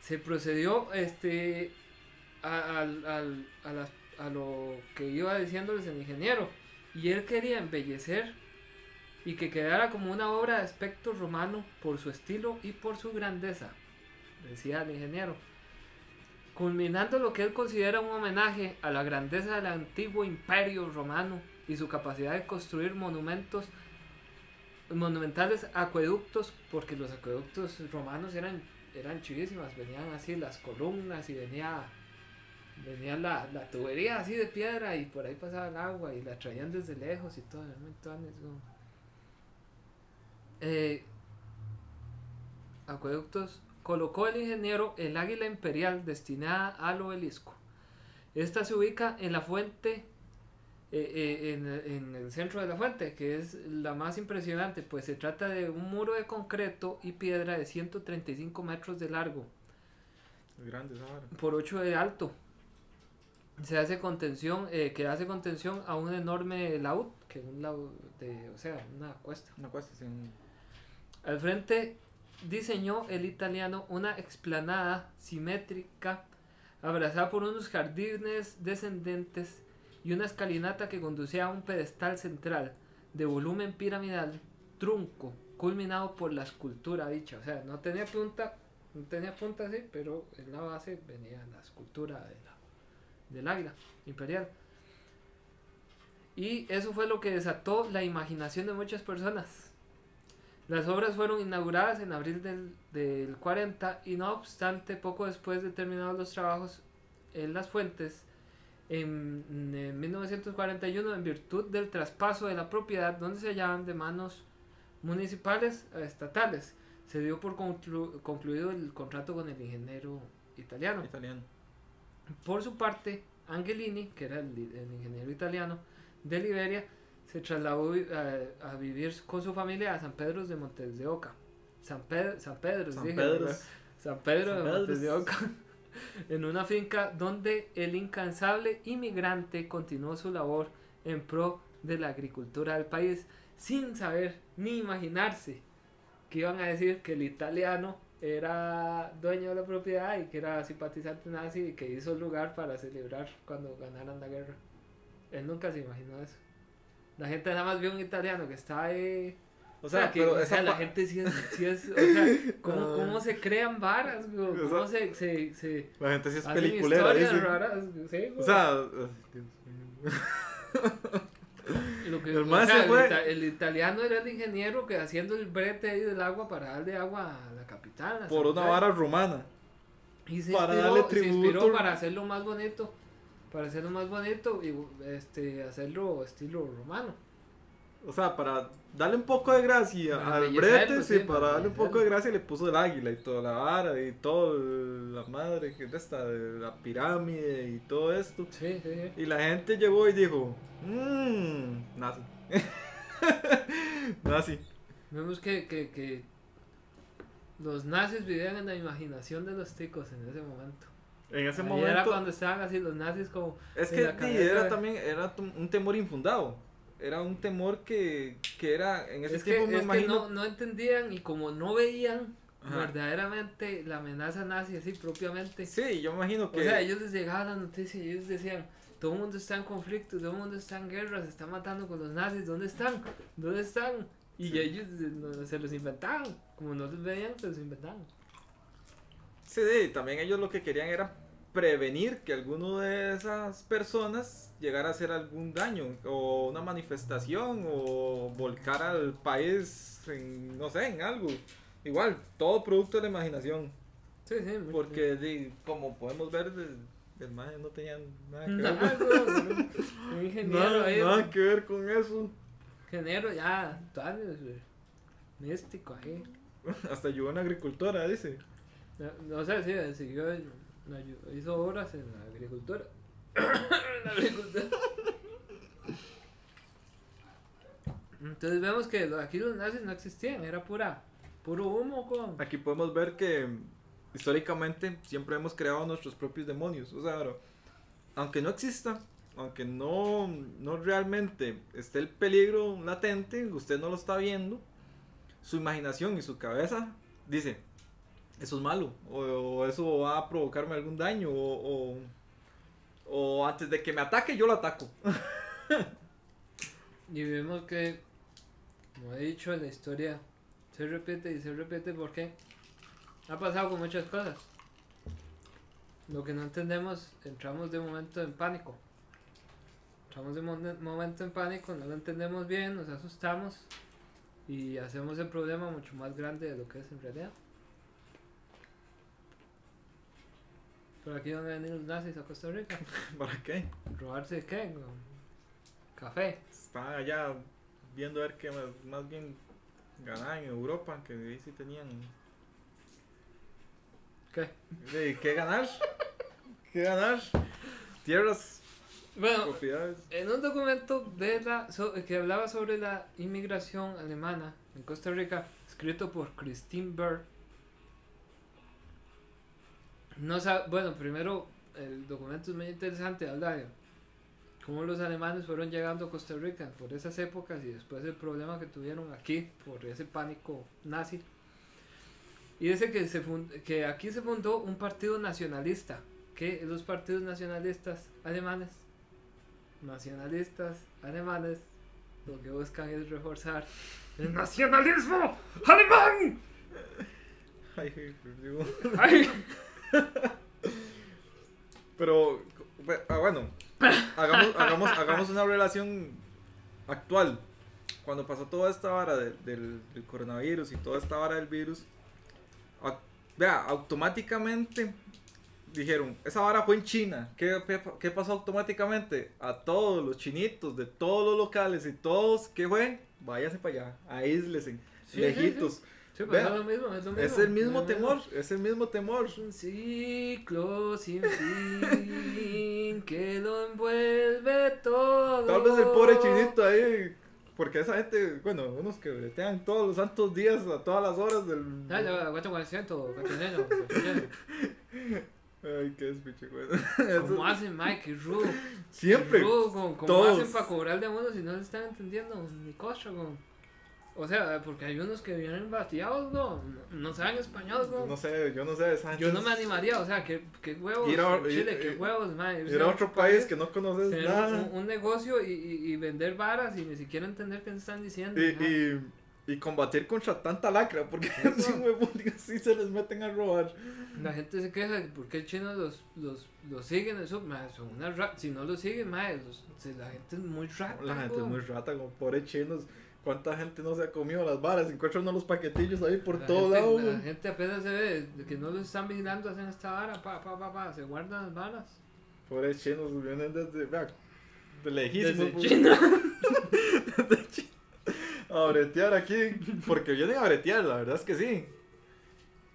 se procedió este a, a las- a lo que iba diciéndoles el ingeniero y él quería embellecer y que quedara como una obra de aspecto romano por su estilo y por su grandeza decía el ingeniero culminando lo que él considera un homenaje a la grandeza del antiguo imperio romano y su capacidad de construir monumentos monumentales acueductos, porque los acueductos romanos eran, eran chivísimas, venían así las columnas y venía, venía la, la tubería así de piedra y por ahí pasaba el agua y la traían desde lejos y todo, eh, acueductos colocó el ingeniero el águila imperial destinada al obelisco. Esta se ubica en la fuente eh, eh, en, el centro de la fuente, que es la más impresionante, pues se trata de un muro de concreto y piedra de 135 metros de largo. grande Por 8 de alto. Se hace contención, eh, que hace contención a un enorme laúd, que un laúd de, o sea, una cuesta. Una cuesta, sí. Al frente diseñó el italiano una explanada simétrica abrazada por unos jardines descendentes y una escalinata que conducía a un pedestal central de volumen piramidal, trunco, culminado por la escultura dicha. O sea, no tenía punta, no tenía punta así, pero en la base venía la escultura de la, del águila imperial. Y eso fue lo que desató la imaginación de muchas personas. Las obras fueron inauguradas en abril del, del 40 y no obstante, poco después de terminados los trabajos en las fuentes, en, 1941 en virtud del traspaso de la propiedad donde se hallaban de manos municipales a estatales. Se dio por concluido el contrato con el ingeniero italiano. italiano. Por su parte, Angelini, que era el, ingeniero italiano de Liberia, se trasladó a, vivir con su familia a San Pedro de Montes de Oca. San, Pedro, San Pedro, San Pedro, San Pedro de Montes de Oca (laughs) en una finca donde el incansable inmigrante continuó su labor en pro de la agricultura del país sin saber ni imaginarse que iban a decir que el italiano era dueño de la propiedad y que era simpatizante nazi y que hizo lugar para celebrar cuando ganaran la guerra. Él nunca se imaginó eso. La gente nada más vio un italiano que estaba ahí o sea, que o sea, la gente sí es, sí es o sea, (laughs) ¿cómo, cómo se crean varas, güey? ¿Cómo se, se, se, La gente sí es peliculera, dice. raras, sí, O sea, Lo que, el, o sea, fue... el, el, italiano era el ingeniero que haciendo el brete ahí del agua para darle agua a la capital. Por una vara romana. Y se, para inspiró, darle tributo. se inspiró para hacerlo más bonito. Para hacerlo más bonito y este, hacerlo estilo romano. O sea, para darle un poco de gracia al brete, sí, para darle un poco de gracia le puso el águila y toda la vara y todo, la madre que es esta, la pirámide y todo esto. Sí, sí, Y la gente llegó y dijo, mmm, nazi. (laughs) nazi. Vemos que, que, que los nazis vivían en la imaginación de los ticos en ese momento. En ese momento. Era cuando estaban así los nazis como. Es que era también era un temor infundado era un temor que, que era en ese tiempo me imagino... no, no, entendían y como no veían verdaderamente la amenaza nazi así propiamente. Sí, yo imagino que... O sea, ellos les llegaban la noticia y ellos decían, todo el mundo está en conflicto, todo el mundo está en guerra, se está matando con los nazis, ¿dónde están? ¿Dónde están? Y ellos se los inventaban, como no los veían, se los inventaban. Sí, sí, también ellos lo que querían era prevenir que alguno de esas personas llegara a hacer algún daño o una manifestación o volcar al país en, no sé, en algo. Igual, todo producto de la imaginación. Sí, sí, Porque como podemos ver, el, maje no tenía nada que (laughs) ver. ingeniero nada, que ver con eso. Ingeniero ya, místico ahí. (laughs) Hasta ayudó a una agricultora, dice. No, sé, sí, siguió hizo obras (coughs) en la agricultura. Entonces vemos que aquí los nazis no existían, era pura, puro humo. Con... Aquí podemos ver que históricamente siempre hemos creado nuestros propios demonios. O sea, aunque no exista, aunque no, no realmente esté el peligro latente, usted no lo está viendo, su imaginación y su cabeza dice, eso es malo, o, eso va a provocarme algún daño, o, o, antes de que me ataque yo lo ataco. (laughs) y vemos que, como he dicho, la historia se repite y se repite porque ha pasado con muchas cosas. Lo que no entendemos, entramos de momento en pánico. entramos en un momento en pánico, no lo entendemos bien, nos asustamos y hacemos el problema mucho más grande de lo que es en realidad. Por aquí van a venir los nazis a Costa Rica. (laughs) ¿Para qué? ¿Robarse qué? Café. Estaban allá viendo a ver qué más, más bien ganaban en Europa, que ahí sí tenían. ¿Qué? Sí, ¿Qué ganar? ¿Qué ganar? Tierras, Bueno, propiedades. en un documento de la, so- que hablaba sobre la inmigración alemana en Costa Rica, escrito por Christine Berg, no bueno, primero el documento es muy interesante, habla de cómo los alemanes fueron llegando a Costa Rica por esas épocas y después el problema que tuvieron aquí por ese pánico nazi. Y dice que, se que aquí se fundó un partido nacionalista, que los partidos nacionalistas alemanes nacionalistas alemanes lo que buscan es reforzar el nacionalismo alemán. (laughs) Ay, (laughs) Pero, ah, bueno, hagamos, hagamos, hagamos una relación actual. Cuando pasó toda esta vara de- del, del coronavirus y toda esta vara del virus, au- vea, automáticamente dijeron, esa vara fue en China. ¿Qué, qué- pasó automáticamente? A todos los chinitos de todos los locales y todos, ¿qué fue? Váyanse para allá, aíslense, Sí, sí, lejitos. Sí, es lo mismo, es lo mismo. Es el mismo es temor, es el mismo temor. Un ciclo sin fin que lo envuelve todo. Tal vez el pobre chinito ahí, porque esa gente, bueno, unos que bretean todos los santos días a todas las horas del... Ya, ya, 400, 400, 400. Ay, qué despiche, güey. ¿Cómo hacen, Mike? Qué rudo. Siempre. Qué rudo, ¿Cómo, cómo todos. hacen para cobrar de uno si no se están entendiendo? Ni güey. O sea, porque hay unos que vienen bateados, no, no, no saben español, güey. No sé, yo no sé de esa Yo no me animaría, o sea, qué, qué huevos, Ir a- Chile, ir- qué huevos, man. Ir a otro país que no conoces nada. un, un negocio y, y, y vender varas y ni siquiera entender qué están diciendo. Y, y, y combatir contra tanta lacra, porque si (laughs) huevón, sí se les meten a robar. La gente se queja de por qué el chino los, los, los siguen, eso, son unas ra- si no los siguen, ma, los- se- la gente es muy rata. La gente es muy rata, como pobres chinos. ¿Cuánta gente no se ha comido las varas? Encuentran uno los paquetillos ahí por La todo gente, lado. La gente apenas se ve que no los están vigilando, hacen esta vara, pa, pa, pa, pa, se guardan las varas. Pobres chinos, vienen desde, vea, de lejísimos. Desde güey. China. (laughs) (laughs) a bretear aquí, porque vienen a bretear, la verdad es que sí.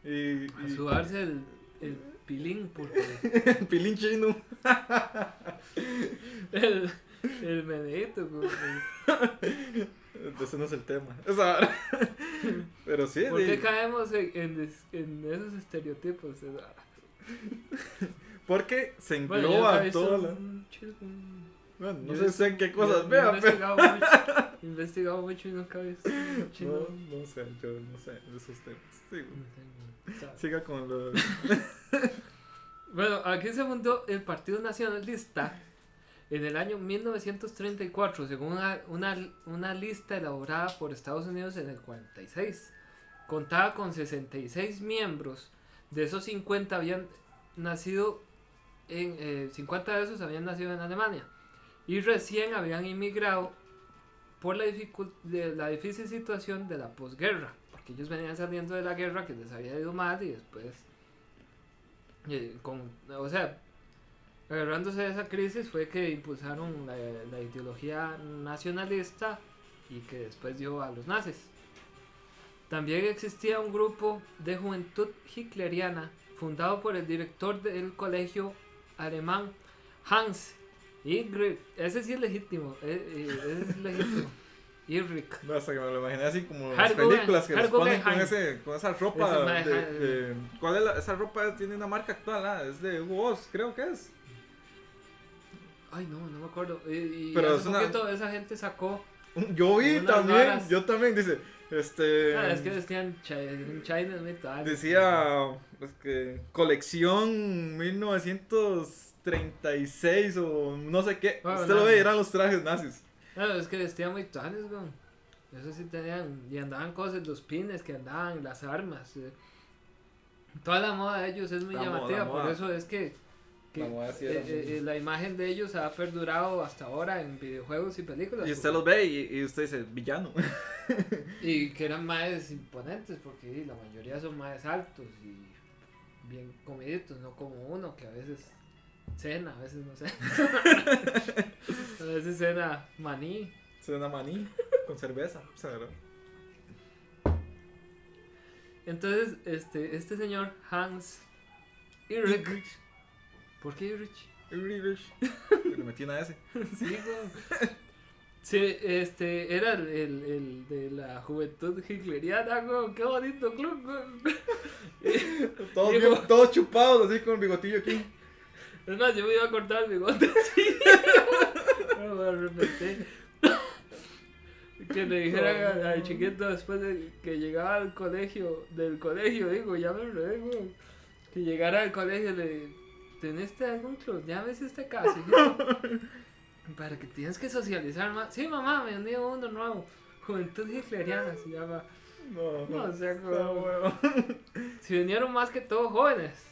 Y, A y sudarse el, el pilín, porque (laughs) pilín chino. el, el meneito, güey. Ese no es el tema. (laughs) Esa- Pero sí, ¿Por qué caemos en, en, des- en esos estereotipos? porque se engloba toda la. Bueno, no yo sé en qué yo- cosas yo he vea, pero. investigado mucho, investigado mucho y nunca he visto un chino. (laughs) No, no sé, yo no sé de esos temas. Sí. No sé. O sea, Siga con lo. (laughs) Bueno, aquí se fundó el Partido Nacionalista en el año 1934, según una, lista elaborada por Estados Unidos en el 46. Contaba con 66 miembros, de esos 50 habían nacido en, eh, 50 de esos habían nacido en Alemania y recién habían inmigrado por la, de la difícil situación de la posguerra, porque ellos venían saliendo de la guerra que les había ido mal y después eh, o sea, agarrándose de esa crisis fue que impulsaron la, la ideología nacionalista y que después dio a los nazis. También existía un grupo de juventud hitleriana fundado por el director del colegio alemán Hans Ingrid. Ese sí es legítimo, eh, eh, ese es legítimo. (laughs) Irrik. No, hasta que me lo imaginé así como las películas que les ponen con, ese, con esa ropa. De- de- ¿Cuál es la, esa ropa? Tiene una marca actual, ah, es de Hugo Boss, creo que es. Ay, no, no me acuerdo. Y, y Pero hace es una- poquito esa gente sacó. Yo vi Unas también, varas. yo también, dice. Este. Ah, es que vestían chi- China muy tarde. Decía pues, que colección 1936 o no sé qué. Bueno, Usted lo ve, eran los trajes nazis. No, es que vestían muy tanes, weón. Eso sí tenían. Y andaban cosas, los pines que andaban, las armas. eh. Toda la moda de ellos es muy La moda, llamativa. la por moda. eso es que que sí eh, eh, eh, la imagen de ellos ha perdurado hasta ahora en videojuegos y películas. Y usted los ve y, y usted dice, villano. (laughs) Y que eran más imponentes porque la mayoría son más altos y bien comiditos, no como uno que a veces cena, a veces no sé. (laughs) a veces cena maní. Suena maní con cerveza. Entonces, este, este señor Hans Ulrich. ¿Por qué Ulrich? (laughs) Le metí una S. Sí, güey. Sí, este, era el, el, el de la juventud hitleriana, güey. Qué bonito club, güey. (laughs) Todos, Digo- bien- todos chupados así con el bigotillo aquí. Es más, yo me iba a cortar el bigote (laughs) así. No, me arrepenté. Que le dijeran al, al chiquito después de que llegaba al colegio, del colegio, digo, ya me enredé, güey. Que llegara al colegio le ¿tenés algún club? Ya ves este caso. (laughs) Para que tienes que socializar más. Sí, mamá, me uní a uno nuevo. Juventud hitleriana se llama. No, No, o sea, está como- huevo. Se (laughs) vinieron más que todo jóvenes.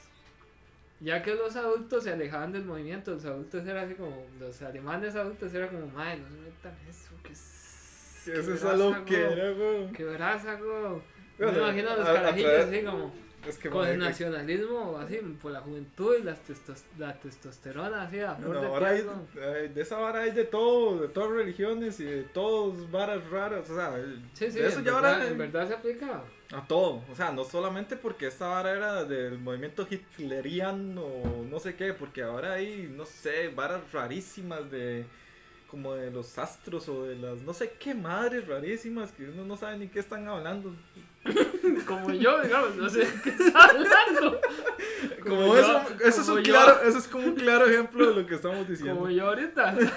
Ya que los adultos se alejaban del movimiento, los adultos eran así como, los alemanes adultos eran como, madre, no se metan eso, que es... Eso es algo que era, güey. Qué brasa, güey. Me imagino a los a- carajillos así como, Es que con el nacionalismo, así, por la juventud y las testos- la testosterona, así, a No, de ahora hay, hay- de esa vara hay de todo, de todas religiones y de todas varas raras, o sea, Sí, sí, eso en, ya verdad, ahora en verdad se aplica. a todo, o sea, no solamente porque esta vara era del movimiento hitleriano o no sé qué, porque ahora hay, no sé, varas rarísimas de como de los astros o de las no sé qué madres rarísimas que uno no sabe ni qué están hablando. (laughs) Como yo, digamos, no sé qué está hablando. Como, yo- eso, eso es como un yo- claro, eso es como un claro ejemplo de lo que estamos diciendo. Como yo ahorita. (laughs)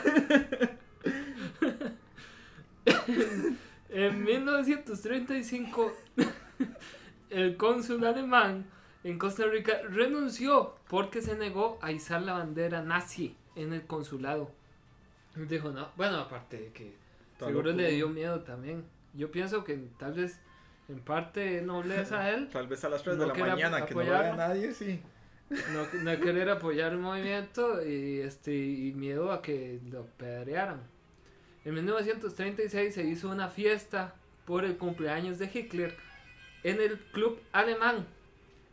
en 1935, el cónsul alemán en Costa Rica renunció porque se negó a izar la bandera nazi en el consulado. Dijo, no, bueno, aparte de que Está seguro loco. le dio miedo también. Yo pienso que tal vez en parte nobleza a él (laughs) Tal vez a las 3 No de la mañana que no lo apoyar. vea nadie, sí. no, no querer apoyar el movimiento y, este, y miedo a que lo pedrearan. En 1936 se hizo una fiesta por el cumpleaños de Hitler en el club alemán.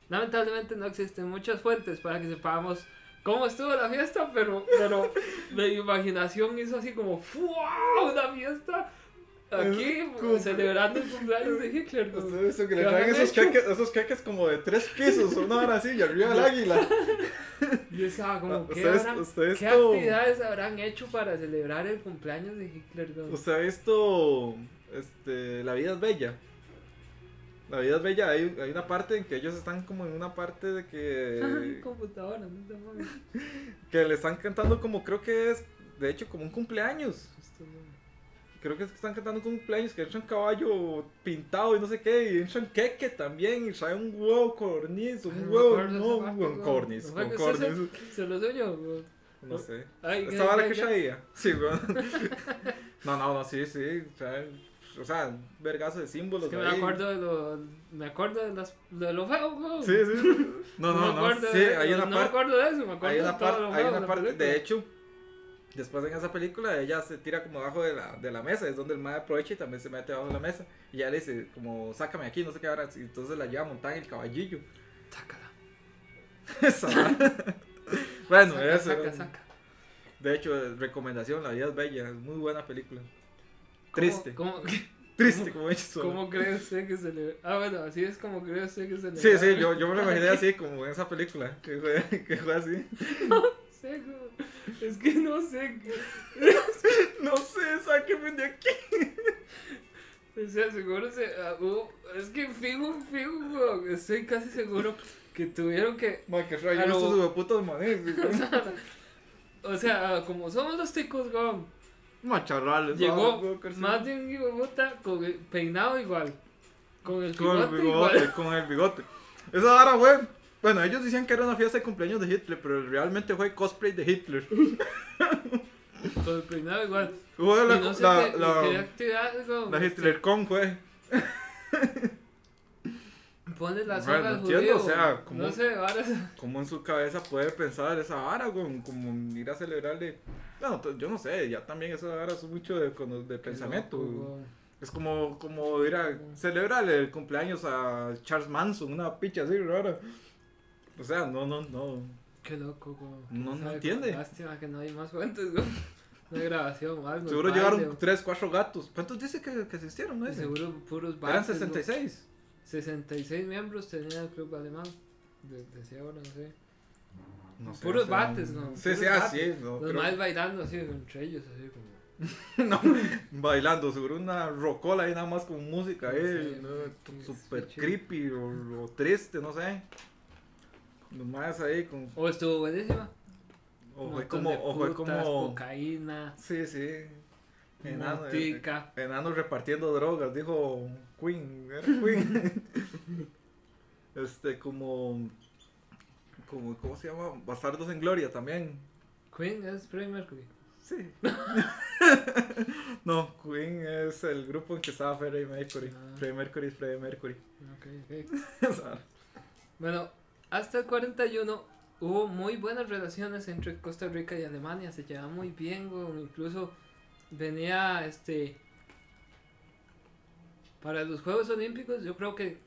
Lamentablemente no existen muchas fuentes para que sepamos cómo estuvo la fiesta, pero, pero (laughs) la imaginación hizo así como ¡fua! una fiesta aquí celebrando el cumpleaños de Hitler. Usted ha visto que le ¿Qué traen habrán esos queques, esos queques como de tres pisos, una hora así, y arriba el águila. Yo estaba como, ¿qué, habrán- ustedes ¿qué todo- actividades habrán hecho para celebrar el cumpleaños de Hitler? güey? ¿Usted ha visto este, La vida es bella? La vida es bella, hay, hay una parte en que ellos están como en una parte de que, (laughs) computadora, no te (laughs) que le están cantando como creo que es, de hecho, como un cumpleaños. Esto no- Creo que es que están cantando con un cumpleaños, que entran caballo pintado y no sé qué, y entran queque también, y trae un huevo corniz, un no huevo, no, parte, con güey. corniz, ¿No usted corniz, Se, se lo sueño, güey. no sé. Ay, ¿Esta ¿qué- vara qué- que traía? Sí, güey. (laughs) No, no, no, sí, sí, trae, o sea, un vergazo de símbolos Es que me ahí. acuerdo de lo, me acuerdo de los, de lo feo, güey. Sí, sí. (laughs) No, no, me no, acuerdo sí, hay una no me parte, acuerdo de eso, me acuerdo hay de todo parte, lo hay una parte, de hecho, después en esa película ella se tira como debajo de la, de la mesa, es donde el mae aprovecha y también se mete debajo de la mesa, y ya le dice, como, sácame aquí, no sé qué ahora, y entonces la lleva montada en el caballillo. Sácala. (laughs) Bueno, saca, eso. saca, saca. De hecho, recomendación, La vida es bella, es muy buena película. ¿Cómo- Triste, ¿Cómo, (laughs) triste como cómo cree usted que se le.? Ah, bueno, así es como cree usted que se le. Sí, sí, yo, yo me lo imaginé (laughs) así, como en esa película, que fue, que fue así. Sé. Es que no sé. (laughs) No sé, sáquenme de aquí. (laughs) O sea, seguro se. ah, hubo- es que fijo, fijo, Estoy casi seguro que tuvieron que. Ma, que rayo, estos hueputos manes. (laughs) O sea, como somos los ticos, güey. Macharrales. Llegó más de un hijo puta con el peinado igual. Con el Con el bigote bigote, igual. con el bigote. Esa vara, güey. Bueno, ellos decían que era una fiesta de cumpleaños de Hitler, pero realmente fue cosplay de Hitler. Con el peinado igual. Fue Y la, no sé la, qué, la, HitlerCon, fue. Pone la Bueno, soga al entiendo, o sea, como- No sé. ¿Cómo en su cabeza puede pensar esa vara, güey? Como ir a celebrarle. Bueno, t- yo no sé, ya también esa vara es mucho de, pensamiento. Loco, Es como, como ir a celebrarle el cumpleaños a Charles Manson, una picha así rara. O sea, no, no, no. Qué loco, güey. No- no entiende. Lástima que no hay más fuentes, güey. No hay grabación o algo. Seguro baile, llevaron o- 3, 4 gatos. ¿Cuántos dice que, que existieron? No? Seguro puros Eran bates, 66. 66 miembros tenía el club alemán. De- Decía ahora, no sé. No sé, Puros o sea, bates, ¿no? Sí, sí, así. bates. No, Los más bailando así entre ellos, así como. (laughs) no, bailando, seguro una rocola ahí nada más con música Sí, ¿no? chido. creepy o, o triste, no sé. Los más ahí con. O estuvo buenísima. O fue como. O fue como. cocaína, Sí, sí. Enano, eh, enanos repartiendo drogas, dijo Queen. Era Queen. (laughs) este, como. como ¿Cómo se llama? Bastardos en Gloria también. Queen es Freddie Mercury. Sí. (laughs) no, Queen es el grupo en que estaba Freddie Mercury. Ah. Freddie Mercury es Freddie Mercury. Ok, ok. (laughs) O sea, Bueno, hasta el 41 hubo muy buenas relaciones entre Costa Rica y Alemania, se llevaban muy bien, güey, incluso venía este para los Juegos Olímpicos, yo creo que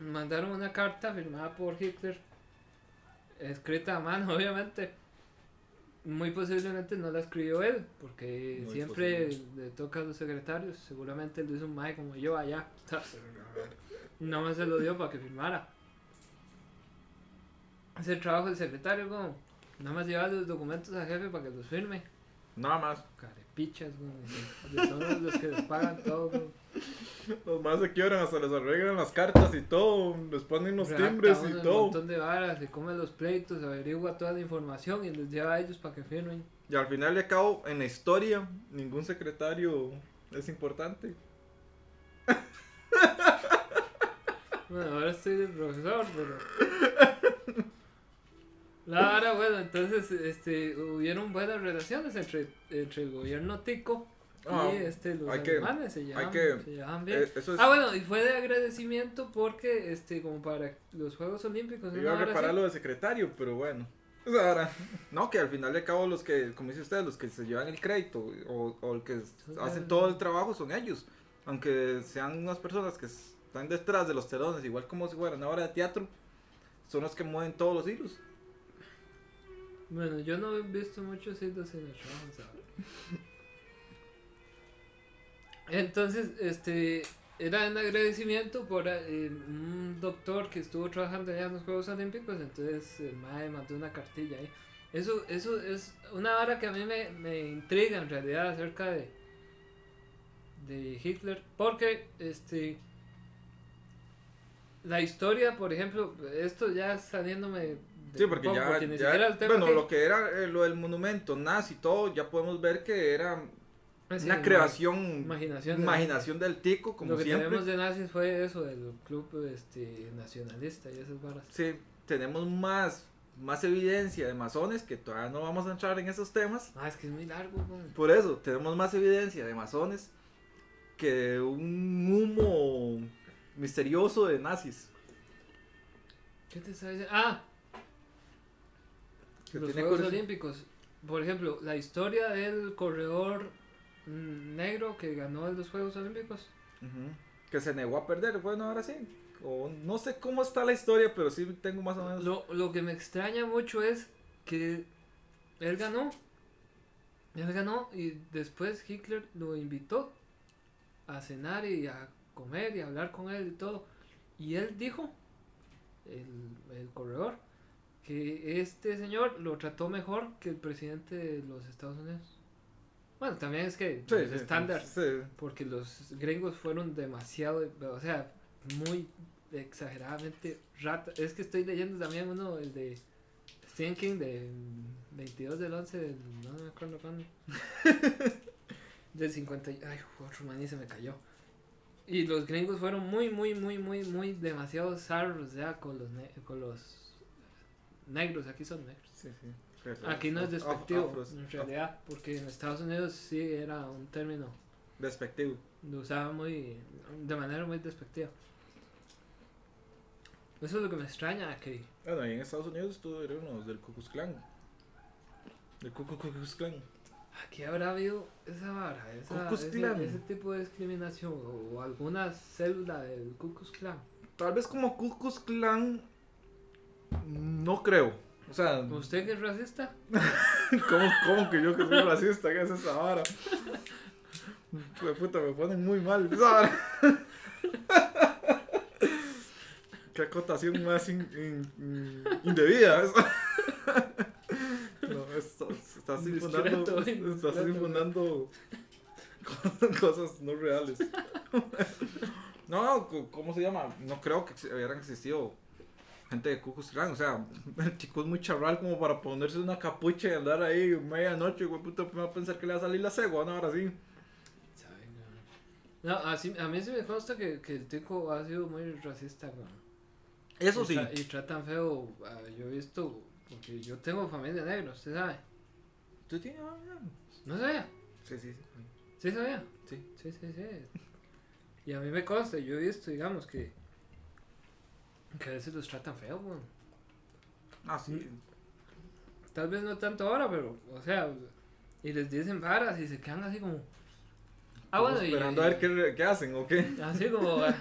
mandaron una carta firmada por Hitler, escrita a mano, (laughs) obviamente. Muy posiblemente no la escribió él, porque Muy siempre posible. le toca a los secretarios. Seguramente lo hizo un mae como yo allá. (laughs) (laughs) No me se lo dio para que firmara. Es el trabajo del secretario, como. Nada más llevar los documentos al jefe para que los firme. nada más. Carepichas, güey. Son los que les pagan todo, güey. (laughs) Los más se quiebran, hasta les arreglan las cartas y todo. Les ponen los Redacta timbres y Un todo. montón de varas, se come los pleitos, averigua toda la información y les lleva a ellos para que firmen. Y al final de cabo, en la historia, ningún secretario es importante. Bueno, ahora estoy de profesor, pero. (laughs) La vara, bueno, entonces este, hubieron buenas relaciones entre, entre el gobierno tico Ah, y este, los hay que- alemanes. se llevaban, que- se llevaban bien. Eh, es. Ah, bueno, y fue de agradecimiento porque, este, como para los Juegos Olímpicos. Iba a reparar lo de secretario, pero bueno. O sea, ahora, no, que al final de cabo los que, como dice usted, los que se llevan el crédito o, o el que hacen todo el trabajo son ellos. Aunque sean unas personas que están detrás de los telones, igual como si fueran una obra de teatro, son los que mueven todos los hilos. Bueno, yo no he visto muchos hilos en el ¿sabes? Entonces, este, era en agradecimiento por eh, un doctor que estuvo trabajando allá en los Juegos Olímpicos, entonces el MAE mandó una cartilla ahí. Eso, eso es una hora que a mí me, me intriga en realidad acerca de, de Hitler, porque este la historia, por ejemplo, esto ya saliéndome de Sí, porque ya, porque ya- bueno, que- lo que era eh, lo del monumento nazi y todo, ya podemos ver que era Ah, sí, una creación, imaginación imaginación del tico, como lo que siempre. tenemos de nazis fue eso, del club este, nacionalista y esas varas. Sí, tenemos más, más evidencia de masones, que todavía no vamos a entrar en esos temas. Ah, es que es muy largo, güey. Por eso, tenemos más evidencia de masones que de un humo misterioso de nazis. ¿Qué te diciendo? Ah, Los Juegos Olímpicos. Por ejemplo, la historia del corredor negro que ganó los Juegos Olímpicos. Que se negó a perder, bueno, ahora sí. O no sé cómo está la historia, pero sí tengo más o menos. Lo, lo que me extraña mucho es que él ganó. Él ganó y después Hitler lo invitó a cenar y a comer y a hablar con él y todo. Y él dijo, el, el corredor, que este señor lo trató mejor que el presidente de los Estados Unidos. Bueno, también es que Sí, los sí, estándares, sí. porque los gringos fueron demasiado, o sea, muy exageradamente rata. Es que estoy leyendo también uno, el de Stephen King, de 22 del 11, del, no me acuerdo cuándo. (laughs) del 50, y- ay, otro maní se me cayó. Y los gringos fueron muy, muy, muy, muy, muy demasiado zarros ya con los, con los negros, aquí son negros. Sí, sí. Pero- Aquí no es despectivo, afros, en realidad, porque en Estados Unidos sí era un término Despectivo. lo usaba muy de manera muy despectiva Eso es lo que me extraña, que Bueno, ahí en Estados Unidos estuvieron los del Ku Klux Klan. Del Ku Klux Klan. aquí habrá habido esa vara, esa, ese, ese tipo de discriminación o, o alguna célula del Ku Klux Klan. Tal vez como Ku Klux Klan, no creo. O sea, ¿Usted que es racista? (laughs) ¿cómo, cómo que yo que soy racista? ¿Qué es esa vara? De puta, me ponen muy mal esa vara. (laughs) Qué acotación más in- in- in- indebida. (laughs) No, esto- estás infundando, estás infundando cosas no reales. No, ¿cómo se llama? No creo que hubieran existido gente de Ku Klux Klan. O sea, (laughs) el chico es muy charral como para ponerse una capucha y andar ahí medianoche, güey, puta, me va a pensar que le va a salir la cegua, ¿no? Ahora sí. No. Así, a mí sí me consta que, que el tico ha sido muy racista, weón. Eso Y sí. tra- Y tratan feo, ah, yo he visto, porque yo tengo familia negra, usted sabe. ¿Tú tienes? ah, ¿No sabía? Sí, sí, sí. ¿Sí sabía? Sí. Sí, sí, sí. Y a mí me consta, yo he visto, digamos, que, que a veces los tratan feo, weón. Ah, sí. Tal vez no tanto ahora, pero, o sea, y les dicen varas y se quedan así como... Ah, bueno, y- Esperando a ver qué, qué hacen o qué. Así como. ah,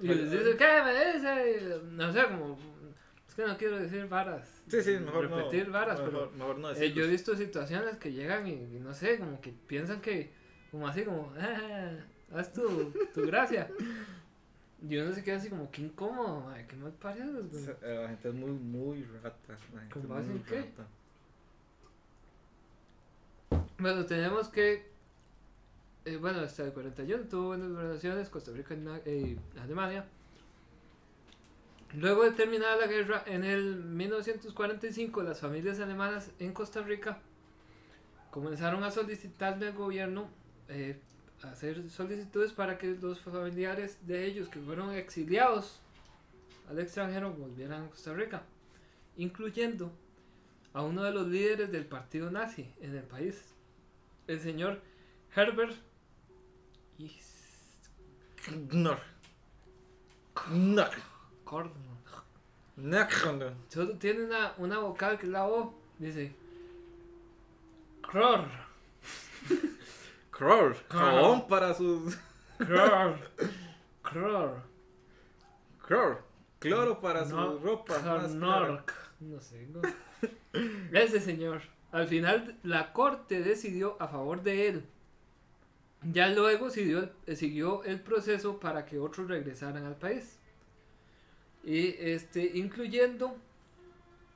y les dice, ¿qué me dice? No sé, como. Es que no quiero decir varas. Sí, sí, mejor no. Repetir varas, mejor, pero. Mejor no eh, yo he visto situaciones que llegan y, y no sé, como que piensan que. Como así, como. Ah, haz tu, tu gracia. Y uno se queda así como, qué incómodo, madre, qué mal paridos, güey. Eh, La gente es muy, muy rata. La gente ¿Con base muy en qué? rata. Bueno, tenemos que. eh, bueno, hasta el 41 tuvo buenas relaciones Costa Rica y y Alemania. Luego de terminada la guerra, en el 1945, las familias alemanas en Costa Rica comenzaron a solicitarle al gobierno eh, hacer solicitudes para que los familiares de ellos que fueron exiliados al extranjero volvieran a Costa Rica, incluyendo a uno de los líderes del partido nazi en el país, el señor Herbert Is- Gnor. Gnor. Korn. Gnor. Solo tiene una, una vocal que es la O. Dice. Kror. (laughs) Cror. Jabón para sus. Kror. Kror. Cror. Cloro para No, sus ropas. más. No sé. no. Ese señor. Al final la corte decidió a favor de él. Ya luego siguió, el- siguió el proceso para que otros regresaran al país. Y este, incluyendo,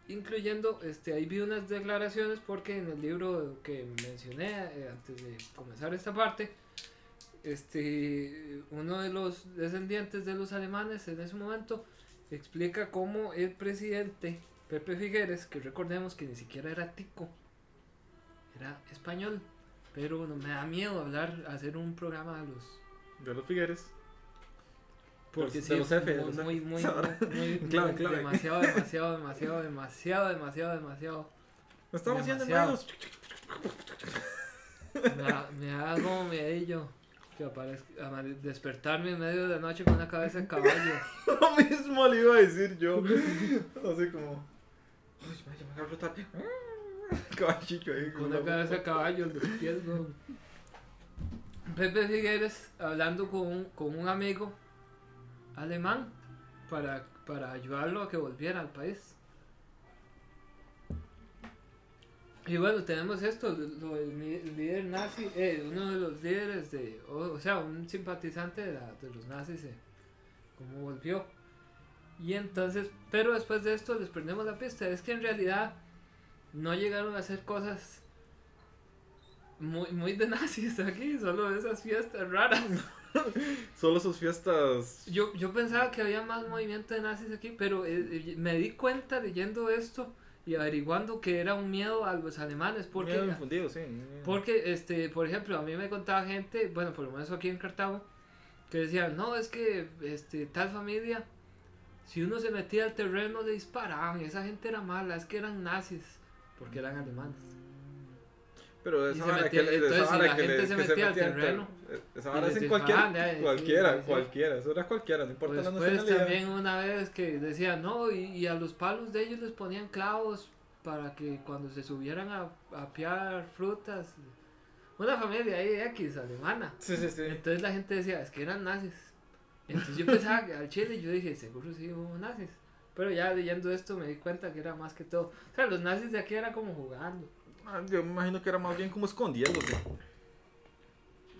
incluyendo, este, ahí vi unas declaraciones porque en el libro que mencioné eh, antes de comenzar esta parte, este, uno de los descendientes de los alemanes en ese momento explica cómo el presidente Pepe Figueres, que recordemos que ni siquiera era tico, era español, pero no me da miedo hablar, hacer un programa a los De los Figueres. Porque de sí, los F, muy, los F. muy, muy, (laughs) muy- muy- Clave, clave. demasiado, demasiado, demasiado, demasiado, demasiado, demasiado. Estamos haciendo Demasiado. medios. Me me da como medillo que aparezca, despertarme en medio de la noche con una cabeza de caballo. (laughs) Lo mismo le iba a decir yo. Así como. Uy, vaya, me agarro tarde. (laughs) Caballito ahí. Con una cabeza de caballo, los pies, no. Pepe Figueres hablando con un, con un amigo alemán para, para ayudarlo a que volviera al país. Y bueno, tenemos esto, lo li- líder nazi, eh, uno de los líderes de, o, sea, un simpatizante de, la- de los nazis, eh, cómo volvió. Y entonces, pero después de esto les prendemos la pista, es que en realidad no llegaron a hacer cosas muy, muy de nazis aquí, solo esas fiestas raras. (laughs) (laughs) Solo sus fiestas. Yo, yo pensaba que había más movimiento de nazis aquí, pero eh, eh, me di cuenta leyendo esto y averiguando que era un miedo a los alemanes, porque, Miedo infundido, sí. porque este, por ejemplo, a mí me contaba gente, bueno, por lo menos aquí en Cartago, que decían, no, es que este, tal familia, si uno se metía al terreno le disparaban, esa gente era mala, es que eran nazis, porque eran alemanes. Pero esa vara que que se metía al terreno, ter- Esa vara es en cualquiera, ya, sí, cualquiera, sí. cualquiera, eso era cualquiera, no importa la Después nacionalidad. también una vez que decían, no, y, y a los palos de ellos les ponían clavos para que cuando se subieran a, a piar frutas. Una familia ahí X, alemana. Sí, sí, sí. Entonces la gente decía, es que eran nazis. Entonces yo pensaba que (laughs) al Chile, yo dije, seguro sí hubo nazis. Pero ya leyendo esto me di cuenta que era más que todo. O sea, los nazis de aquí era como jugando. Ah, Yo me imagino que era más bien como escondiéndose.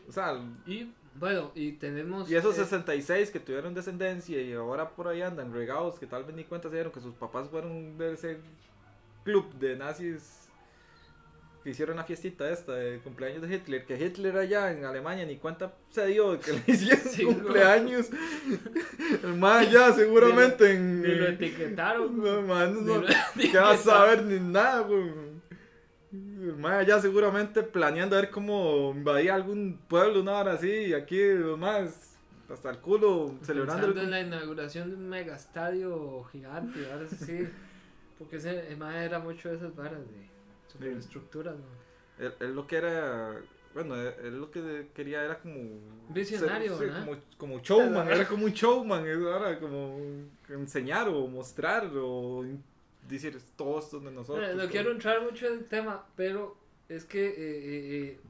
O sea, Y bueno, y tenemos... y esos eh, 66 que tuvieron descendencia y ahora por ahí andan regados, que tal vez ni cuenta se dieron que sus papás fueron de ese club de nazis que hicieron la fiestita esta de cumpleaños de Hitler, que Hitler allá en Alemania ni cuenta se dio de que le (laughs) hicieron Sí, cumpleaños. (laughs) El más allá seguramente en... Ni lo etiquetaron. No, man, Ni no, lo ¿qué vas a saber ni nada, güey? El mae allá seguramente planeando a ver cómo invadía algún pueblo, una hora así, y aquí los más hasta el culo celebrando el en la inauguración de un mega estadio gigante, ahora sí. Porque ese el mae era mucho de esas varas de superestructuras, ¿no? él, él lo que era, bueno, él, él lo que quería era como... Visionario, ser- como, como showman, era como un showman, era como enseñar o mostrar o decir, todo esto es de nosotros. Bueno, no todo". quiero entrar mucho en el tema, pero es que eh, eh, eh,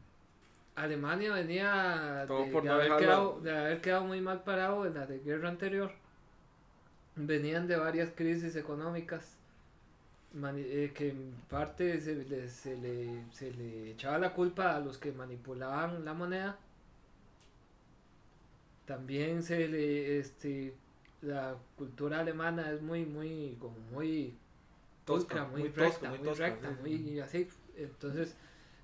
Alemania venía Todo de, por de no haber quedado, de haber quedado muy mal parado en la de guerra anterior. Venían de varias crisis económicas eh, que en parte se, le- se le, se le echaba la culpa a los que manipulaban la moneda. También se le, este, la cultura alemana es muy, muy, como muy Tosca, muy, muy recta, tosca, muy muy tosca, recta, muy así. Entonces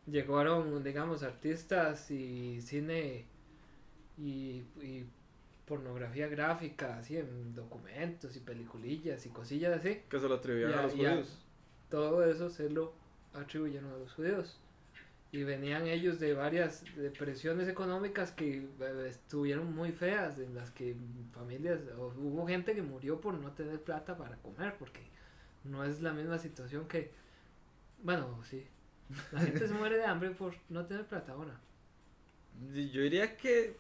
llegaron, digamos, artistas y cine y, y pornografía gráfica, así en documentos y peliculillas y cosillas así. Que se lo atribuían a los judíos. Todo eso se lo atribuyeron a los judíos. Y venían ellos de varias depresiones económicas que eh, estuvieron muy feas, en las que familias, o hubo gente que murió por no tener plata para comer, porque no es la misma situación que, bueno, sí, la gente se muere de hambre por no tener plata ahora. Yo diría que.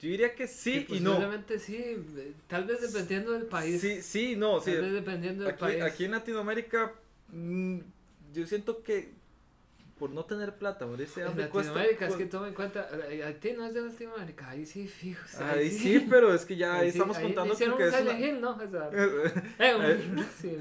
Yo diría que sí Que y no. posiblemente sí, eh, tal vez dependiendo del país. Sí, sí, no. Sí. tal vez dependiendo del Aquí, país. aquí en Latinoamérica, mm, yo siento que por no tener plata, morirse de en hambre cuesta. Latinoamérica, es cu- que toma en cuenta, eh, Haití no es de Latinoamérica, ahí sí, fijo. Ahí sí, pero es que ya ahí, sí, estamos ahí contando con que es una, Hill, ¿no? O sea, (laughs) Eh, eh, sí,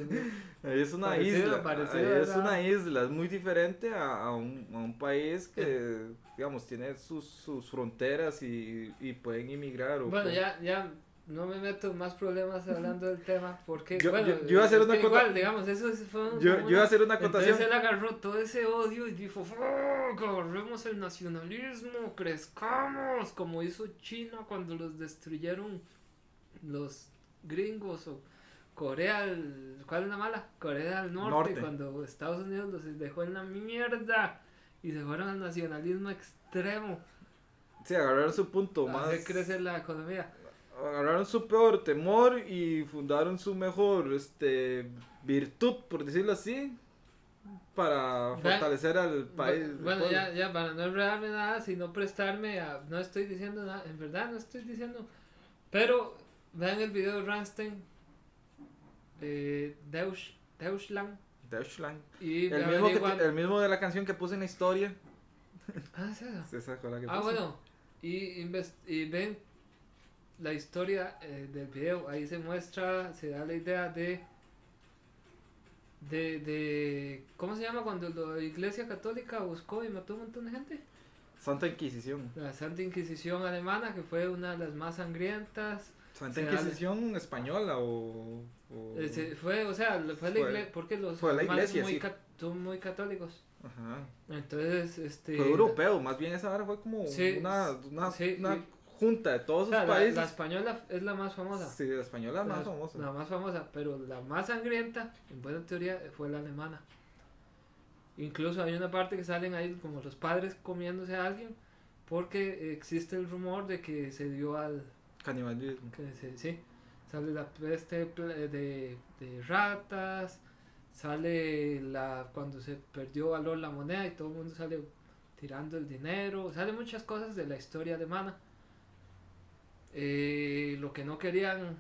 ahí es una Parecido, isla. parecido, ahí es una isla, es muy diferente a, a un, a un país que, digamos, tiene sus, sus fronteras y, y pueden inmigrar. O Bueno, pueden- ya, ya no me meto más problemas hablando del tema, porque, Yo- bueno, yo- yo iba a hacer una igual, digamos, eso es- fue un- Yo, como yo iba a hacer una acotación. Entonces él agarró todo ese odio y dijo, "Fuck, agarremos el nacionalismo, crezcamos, como hizo China cuando los destruyeron los gringos o Corea, del- ¿cuál es la mala? Corea del Norte, Norte. cuando Estados Unidos los dejó en la mierda y se fueron al nacionalismo extremo, Sí, agarraron su punto a más. crecer la economía. Agarraron su peor temor y fundaron su mejor este virtud, por decirlo así, para Ve- fortalecer al país. Bueno, ya, ya, para no enredarme nada, sino prestarme a. No estoy diciendo nada, en verdad no estoy diciendo. Pero vean el video de Rammstein, eh, Deutsch, Deutschland, Deutschland. y El mismo, que, el mismo de la canción que puse en la historia. Ah. (laughs) Sí, esa Ah, puse. bueno, y, y ven la historia eh, del video, ahí se muestra, se da la idea de. De, de. ¿Cómo se llama cuando la Iglesia Católica buscó y mató a un montón de gente? Santa Inquisición. La Santa Inquisición alemana, que fue una de las más sangrientas. Santa Inquisición española o. fue, o sea, fue la iglesia, porque los fue la iglesia, son, muy sí. ca- son muy católicos. Ajá. Entonces, este. Fue europeo, más bien esa hora fue como Sí, una, una, sí, una junta de todos o sea, la, países. la española es la más famosa. Sí, la española es más La- famosa. La más famosa, pero la más sangrienta, en buena teoría, fue la alemana. Incluso hay una parte que salen ahí como los padres comiéndose a alguien, porque existe el rumor de que se dio al. Canibalismo. que se- sí, sale la peste de, de ratas, sale la cuando se perdió valor la moneda y todo el mundo sale tirando el dinero, sale muchas cosas de la historia alemana. Eh, lo que no querían,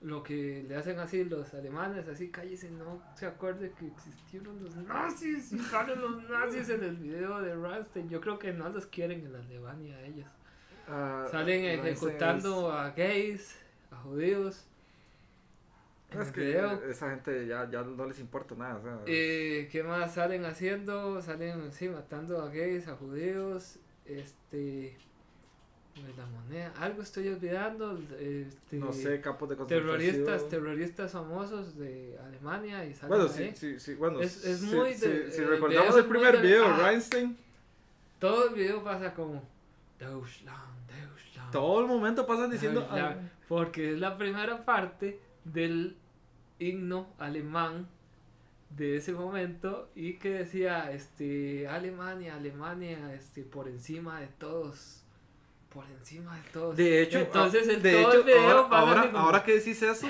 lo que le hacen así los alemanes, así cállese, no se acuerde que existieron los nazis y salen los nazis en el video de Rammstein. Yo creo que no los quieren en Alemania ellos. Ah, Salen ejecutando a gays, a judíos. en Es, es que video. esa gente ya, ya no les importa nada. O sea, Eh, ¿Qué más salen haciendo? Salen, sí, matando a gays, a judíos. Este. De La moneda. Algo estoy olvidando. Este, no sé, campos de concentración. Terroristas, terroristas famosos de Alemania y Bueno, sí, sí, sí, bueno, Es- es si- muy si, de- si el recordamos el primer de- video, ah. Reinstein, Todo el video pasa como. Deutschland, Deutschland. todo el momento pasan diciendo... Deutschland", ah, porque es la primera parte del himno alemán de ese momento y que decía este Alemania, Alemania, este por encima de todos. Por encima de todos. de hecho, entonces el, de todo hecho el video ahora, ahora, así como, ahora que decís eso,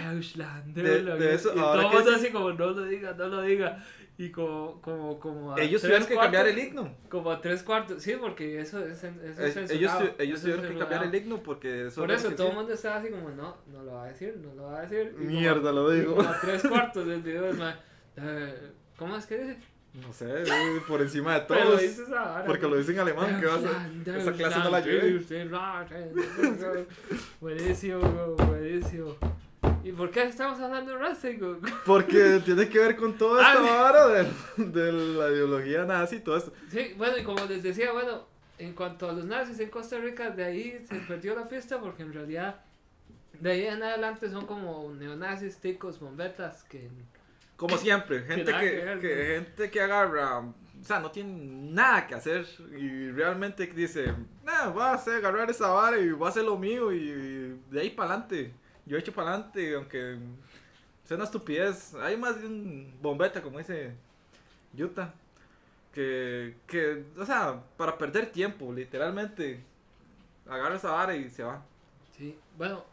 de- de eso, y ahora todo que mundo sí- así como no lo diga, no lo diga y como como como a ellos tuvieron que cambiar el himno. como a tres cuartos, sí, porque eso es, eso es Eh, ellos ellos tuvieron es que cambiar el himno porque eso Por eso todo el mundo estaba así como, no, no lo va a decir, no lo va a decir. Y como- Mierda, lo digo. como a tres cuartos del video, el man, eh, ¿cómo es que dice? No sé, eh, por encima de todos. Porque lo dice en alemán, ¿qué vas a Esa clase no la llevé. Buenísimo, bro, buenísimo. ¿Y por qué estamos hablando de güey? Porque tiene que ver con toda esta Ah, vara de, de la ideología nazi y todo esto. Sí, bueno, y como les decía, bueno, en cuanto a los nazis en Costa Rica, de ahí se perdió la fiesta porque en realidad de ahí en adelante son como neonazis, ticos, bombetas, que Como siempre, gente que, gente que agarra, o sea, no tiene nada que hacer y realmente dice, nah, voy a hacer, agarrar esa vara y voy a hacer lo mío y de ahí para adelante. Yo echo para adelante, aunque sea una estupidez. Hay más de un bombeta, como dice Yuta, que, que, o sea, para perder tiempo, literalmente, agarra esa vara y se va. sí, bueno,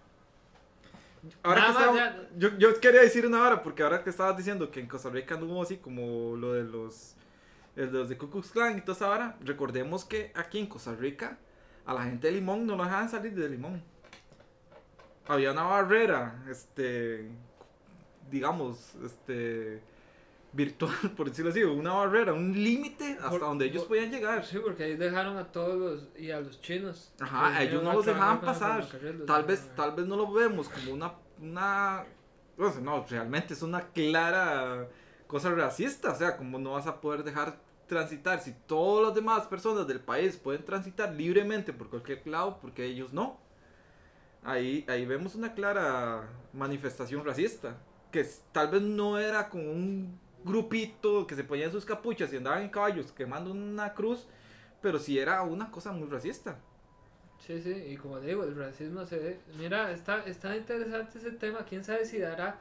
Ahora Nada que más estaba- yo, yo quería decir una hora, porque ahora que estabas diciendo que en Costa Rica no hubo así como lo de los, el de los de Ku Klux Klan y toda esa vara, recordemos que aquí en Costa Rica a la gente de Limón no lo dejaban salir de Limón. Había una barrera, este, digamos, este, virtual, (laughs) por decirlo así, una barrera, un límite hasta Por- donde ellos por- podían llegar. sí, porque ahí dejaron a todos los, y a los chinos. Ajá, ellos no los dejaban pasar. los Tal vez, tal vez no lo vemos como una, una, o sea, no, realmente es una clara cosa racista, o sea, como no vas a poder dejar transitar si todas las demás personas del país pueden transitar libremente por cualquier lado, porque ellos no. Ahí, ahí vemos una clara manifestación racista, que tal vez no era con un grupito que se ponían sus capuchas y andaban en caballos quemando una cruz, pero sí era una cosa muy racista. Sí, sí, y como digo, el racismo se ve. Mira, está, está interesante ese tema. Quién sabe si dará.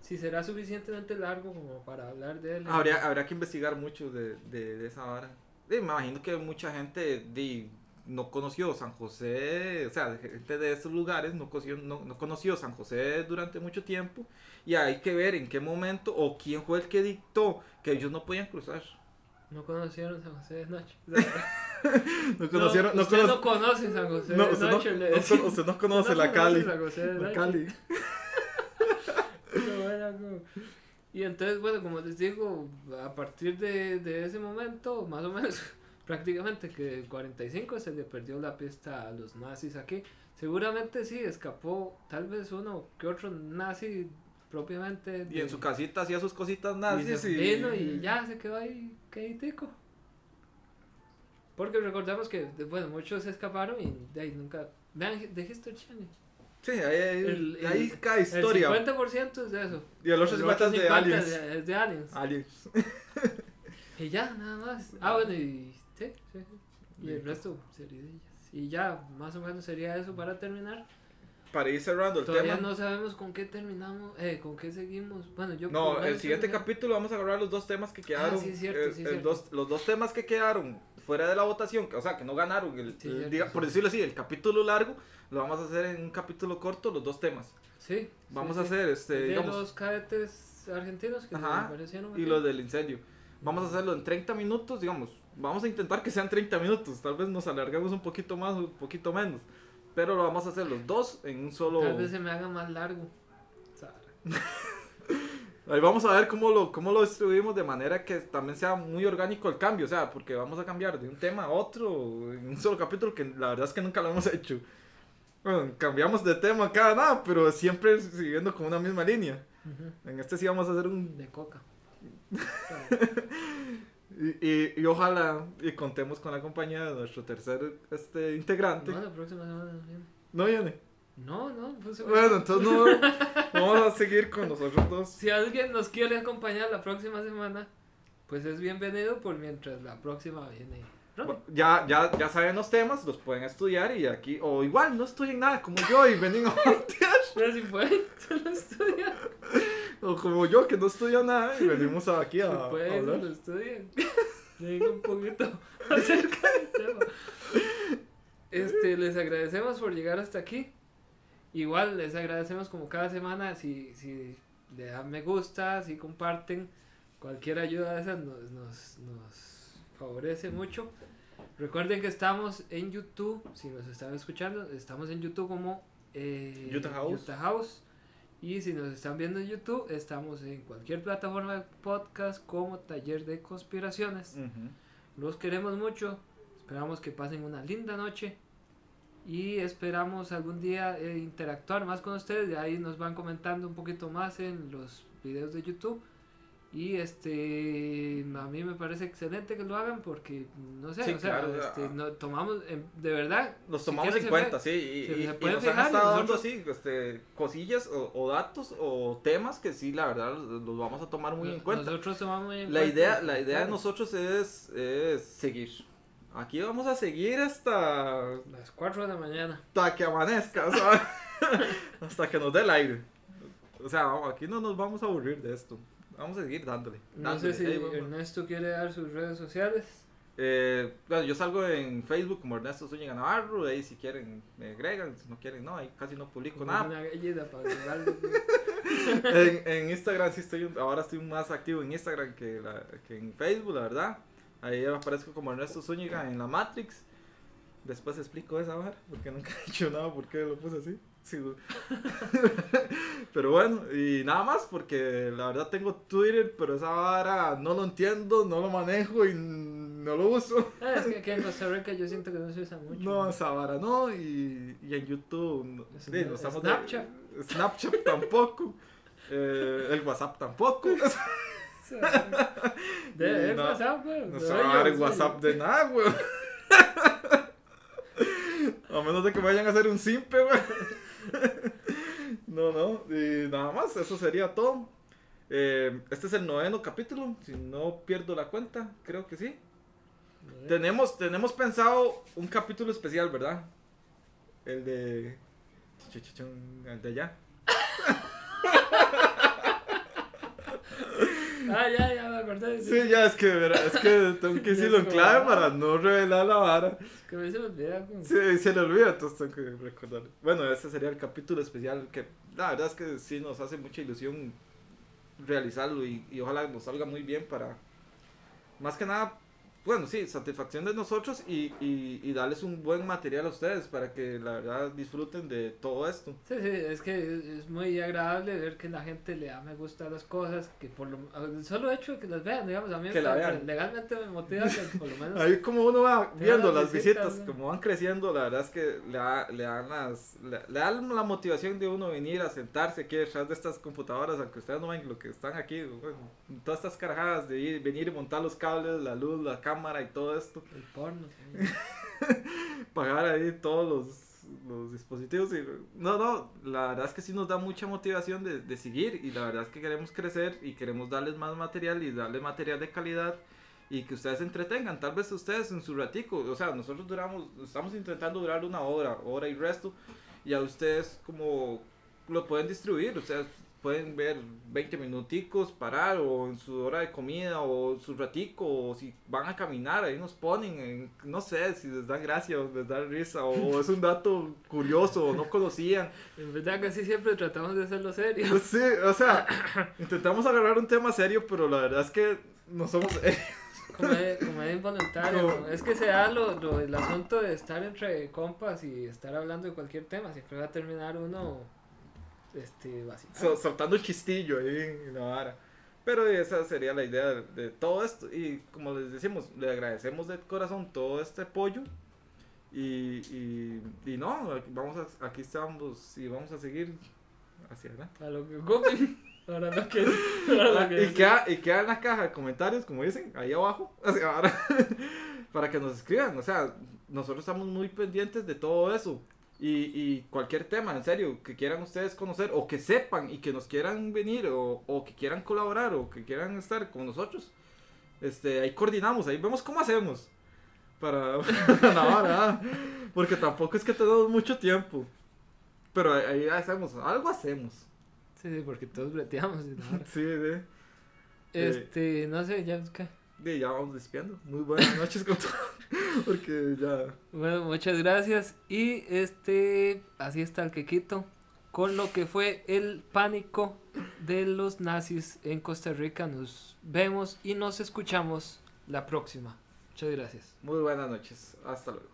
Si será suficientemente largo como para hablar de él. Habría, habría que investigar mucho de, de, de esa vara. Me imagino que mucha gente no conoció San José, o sea, gente de esos lugares no conoció, no, no conoció San José durante mucho tiempo y hay que ver en qué momento o quién fue el que dictó que ellos no podían cruzar. No conocieron San José de noche. (laughs) No conocieron, no, usted cono- no conoce San José no, de usted no- noche. no cono- usted no conoce Usted no la Cali. San José de La noche. Cali. (laughs) Bueno, Y entonces, bueno, como les digo, a partir de, de ese momento, más o menos, prácticamente que el 45 se le perdió la pista a los nazis aquí. Seguramente sí, escapó tal vez uno que otro nazi propiamente. Y en su casita hacía sus cositas y nazis y, vino y ya se quedó ahí, queditico. Porque recordamos que, bueno, muchos escaparon y de ahí nunca... Vean, de History Channel. Sí, ahí, El- el- ahí cada historia. El 50% es de eso. Y el otro El 50 es de 50 aliens. Es de aliens. Aliens. (laughs) Y ya, nada más. Ah, bueno, y sí, sí, sí. Y el resto, ceridillas. Y ya, más o menos sería eso para terminar. Para ir cerrando el Todavía tema. no sabemos con qué terminamos, eh, con qué seguimos. Bueno, yo... No, el siguiente terminé- capítulo vamos a agarrar los dos temas que quedaron. Ah, sí, es cierto, el- sí, el cierto. dos- los dos temas que quedaron fuera de la votación, que- o sea, que no ganaron, el, Sí, el- cierto, diga- sí. por decirlo así, el capítulo largo, lo vamos a hacer en un capítulo corto, los dos temas. Sí. Vamos sí, a sí. hacer, este, de digamos, los cadetes argentinos que Ajá, aparecieron y los del incendio. Vamos a hacerlo en 30 minutos, digamos. Vamos a intentar que sean 30 minutos. Tal vez nos alarguemos un poquito más, un poquito menos. Pero lo vamos a hacer los dos en un solo. Tal vez se me haga más largo. (laughs) Ahí vamos a ver cómo lo, cómo lo distribuimos de manera que también sea muy orgánico el cambio. O sea, porque vamos a cambiar de un tema a otro en un solo capítulo que la verdad es que nunca lo hemos hecho. Bueno, cambiamos de tema cada nada, pero siempre siguiendo con una misma línea. Ujú. En este sí vamos a hacer un De coca. (laughs) Y, y, y ojalá y contemos con la compañía de nuestro tercer este, integrante. No, la próxima semana no viene. ¿No viene? No, no, pues Bueno, entonces (laughs) no, vamos a seguir con nosotros dos. Si alguien nos quiere acompañar la próxima semana, pues es bienvenido por mientras la próxima viene. Robin. Ya, ya, ya saben los temas, los pueden estudiar y aquí, o igual no estudian nada como yo y venimos a (laughs) voltear. Pero si pueden, (laughs) solo estudian. O como yo que no estudio nada y venimos aquí a, a (laughs) pueden, hablar. solo estudian. Digo un poquito (laughs) acerca del tema. Este, les agradecemos por llegar hasta aquí. Igual les agradecemos como cada semana si, si le dan me gusta, si comparten. Cualquier ayuda de esas nos, nos, nos favorece mucho. Recuerden que estamos en YouTube, si nos están escuchando, estamos en YouTube como eh, Utah House. Utah House. Y si nos están viendo en YouTube, estamos en cualquier plataforma de podcast como Taller de Conspiraciones. Los queremos mucho, esperamos que pasen una linda noche y esperamos algún día eh, interactuar más con ustedes. De ahí nos van comentando un poquito más en los videos de YouTube. Y este, a mí me parece excelente que lo hagan porque, no sé, Sí, o sea, claro, este, ah. no, tomamos, em, de verdad, Los tomamos en cuenta, sí, y, se- y- se y pueden nos han estado dando así, este, cosillas o, o datos o temas que sí, la verdad, los, los vamos a tomar muy en cuenta. Nosotros tomamos muy en La cuenta idea, la idea de nosotros es, es seguir. Aquí vamos a seguir hasta, Las 4 de la mañana. hasta que amanezca, ¿sabes? (laughs) hasta que nos dé el aire. O sea, aquí no nos vamos a aburrir de esto. Vamos a seguir dándole. No sé si. Ernesto quiere dar sus redes sociales. Eh, bueno, yo salgo en Facebook como Ernesto Zúñiga Navarro, ahí si quieren me agregan, si no quieren no, ahí casi no publico Como nada. Una para (laughs) en, en Instagram sí estoy, ahora estoy más activo en Instagram que, la- que en Facebook, la verdad. Ahí aparezco como Ernesto Zúñiga en la Matrix. Después explico esa vara, porque nunca he dicho nada, por qué lo puse así. Sí, güey. (laughs) pero bueno, y nada más, porque la verdad tengo Twitter, pero esa vara no lo entiendo, no lo manejo y no lo uso. Ah, es que aquí en Costa Rica yo siento que no se usa mucho. No, esa vara no, y, y en YouTube. no- Es- sí, no estamos de- Snapchat. Snapchat tampoco. eh, el WhatsApp tampoco. (laughs) De no- WhatsApp, güey. No se va a dar el WhatsApp de nada, güey. (laughs) A menos de que vayan a hacer un simpe, güey. (laughs) No, no. Y nada más, eso sería todo. Eh, este es el noveno capítulo, si no pierdo la cuenta, creo que sí. Tenemos, tenemos pensado un capítulo especial, ¿verdad? El de... El de allá. (laughs) Ah, ya, ya me acordé. Sí, ya, es que, verá, es que (laughs) tengo que decirlo en clave para no revelar la vara. Que me se me olvida. como- Sí, se le olvida, entonces tengo que recordar. Bueno, ese sería el capítulo especial que la verdad es que sí nos hace mucha ilusión realizarlo y, y ojalá nos salga muy bien para, más que nada, bueno, sí, satisfacción de nosotros y, y, y darles un buen material a ustedes para que la verdad disfruten de todo esto. Sí, sí, es que es, muy agradable ver que la gente le da me gusta a las cosas, que por lo solo hecho de que las vean, digamos, a mí Que la vean. legalmente me motiva que por lo menos (laughs) Ahí como uno va viendo las las visitas, visitas, ¿no? como van creciendo, la verdad es que le, da- le dan las, le, le dan la motivación de uno venir a sentarse aquí detrás de estas computadoras, aunque ustedes no ven lo que están aquí, bueno, todas estas carajadas de ir, venir y montar los cables, la luz, la cámara y todo esto, el porno. (laughs) pagar ahí todos los, los dispositivos y no, no, la verdad es que sí nos da mucha motivación de, de seguir y la verdad es que queremos crecer y queremos darles más material y darles material de calidad y que ustedes se entretengan, tal vez ustedes en su ratico, o sea, nosotros duramos, estamos intentando durar una hora, hora y resto y a ustedes como lo pueden distribuir, ustedes pueden ver 20 minuticos, parar, o en su hora de comida, o su ratico, o si van a caminar, ahí nos ponen, en- no sé, si les da gracia o les da risa, o es un dato curioso, o no conocían. En verdad casi siempre tratamos de hacerlo serio. Sí, o sea, (coughs) intentamos agarrar un tema serio, pero la verdad es que no somos... Comedia, comedia involuntaria. ¿no? Es que se da lo, lo- el asunto de estar entre compas y estar hablando de cualquier tema. Siempre va a terminar uno este, so- soltando chistillo ahí en la vara. Pero esa sería la idea de, de todo esto. Y como les decimos, le agradecemos de corazón todo este apoyo. Y, y, y no, aquí vamos a- aquí estamos y vamos a seguir hacia adelante. A lo que. Ahora (laughs) lo que. Ahora lo que Y queda, y queda en la caja de comentarios, como dicen, ahí abajo, (laughs) hacia ahora, para que nos escriban. O sea, nosotros estamos muy pendientes de todo eso. Y, y cualquier tema, en serio, que quieran ustedes conocer, o que sepan y que nos quieran venir, o, o que quieran colaborar, o que quieran estar con nosotros, este, ahí coordinamos, ahí vemos cómo hacemos. Para, (laughs) para la porque tampoco es que tenemos mucho tiempo. Pero ahí, ahí hacemos, algo hacemos. Sí, sí, porque todos breteamos. y. (laughs) Sí, sí. Este, no sé, ya. Y ya vamos despiando. Muy buenas noches con todo. (laughs) Porque ya. Bueno, muchas gracias. Y este, así está el quequito. Con lo que fue el pánico de los nazis en Costa Rica. Nos vemos y nos escuchamos la próxima. Muchas gracias. Muy buenas noches. Hasta luego.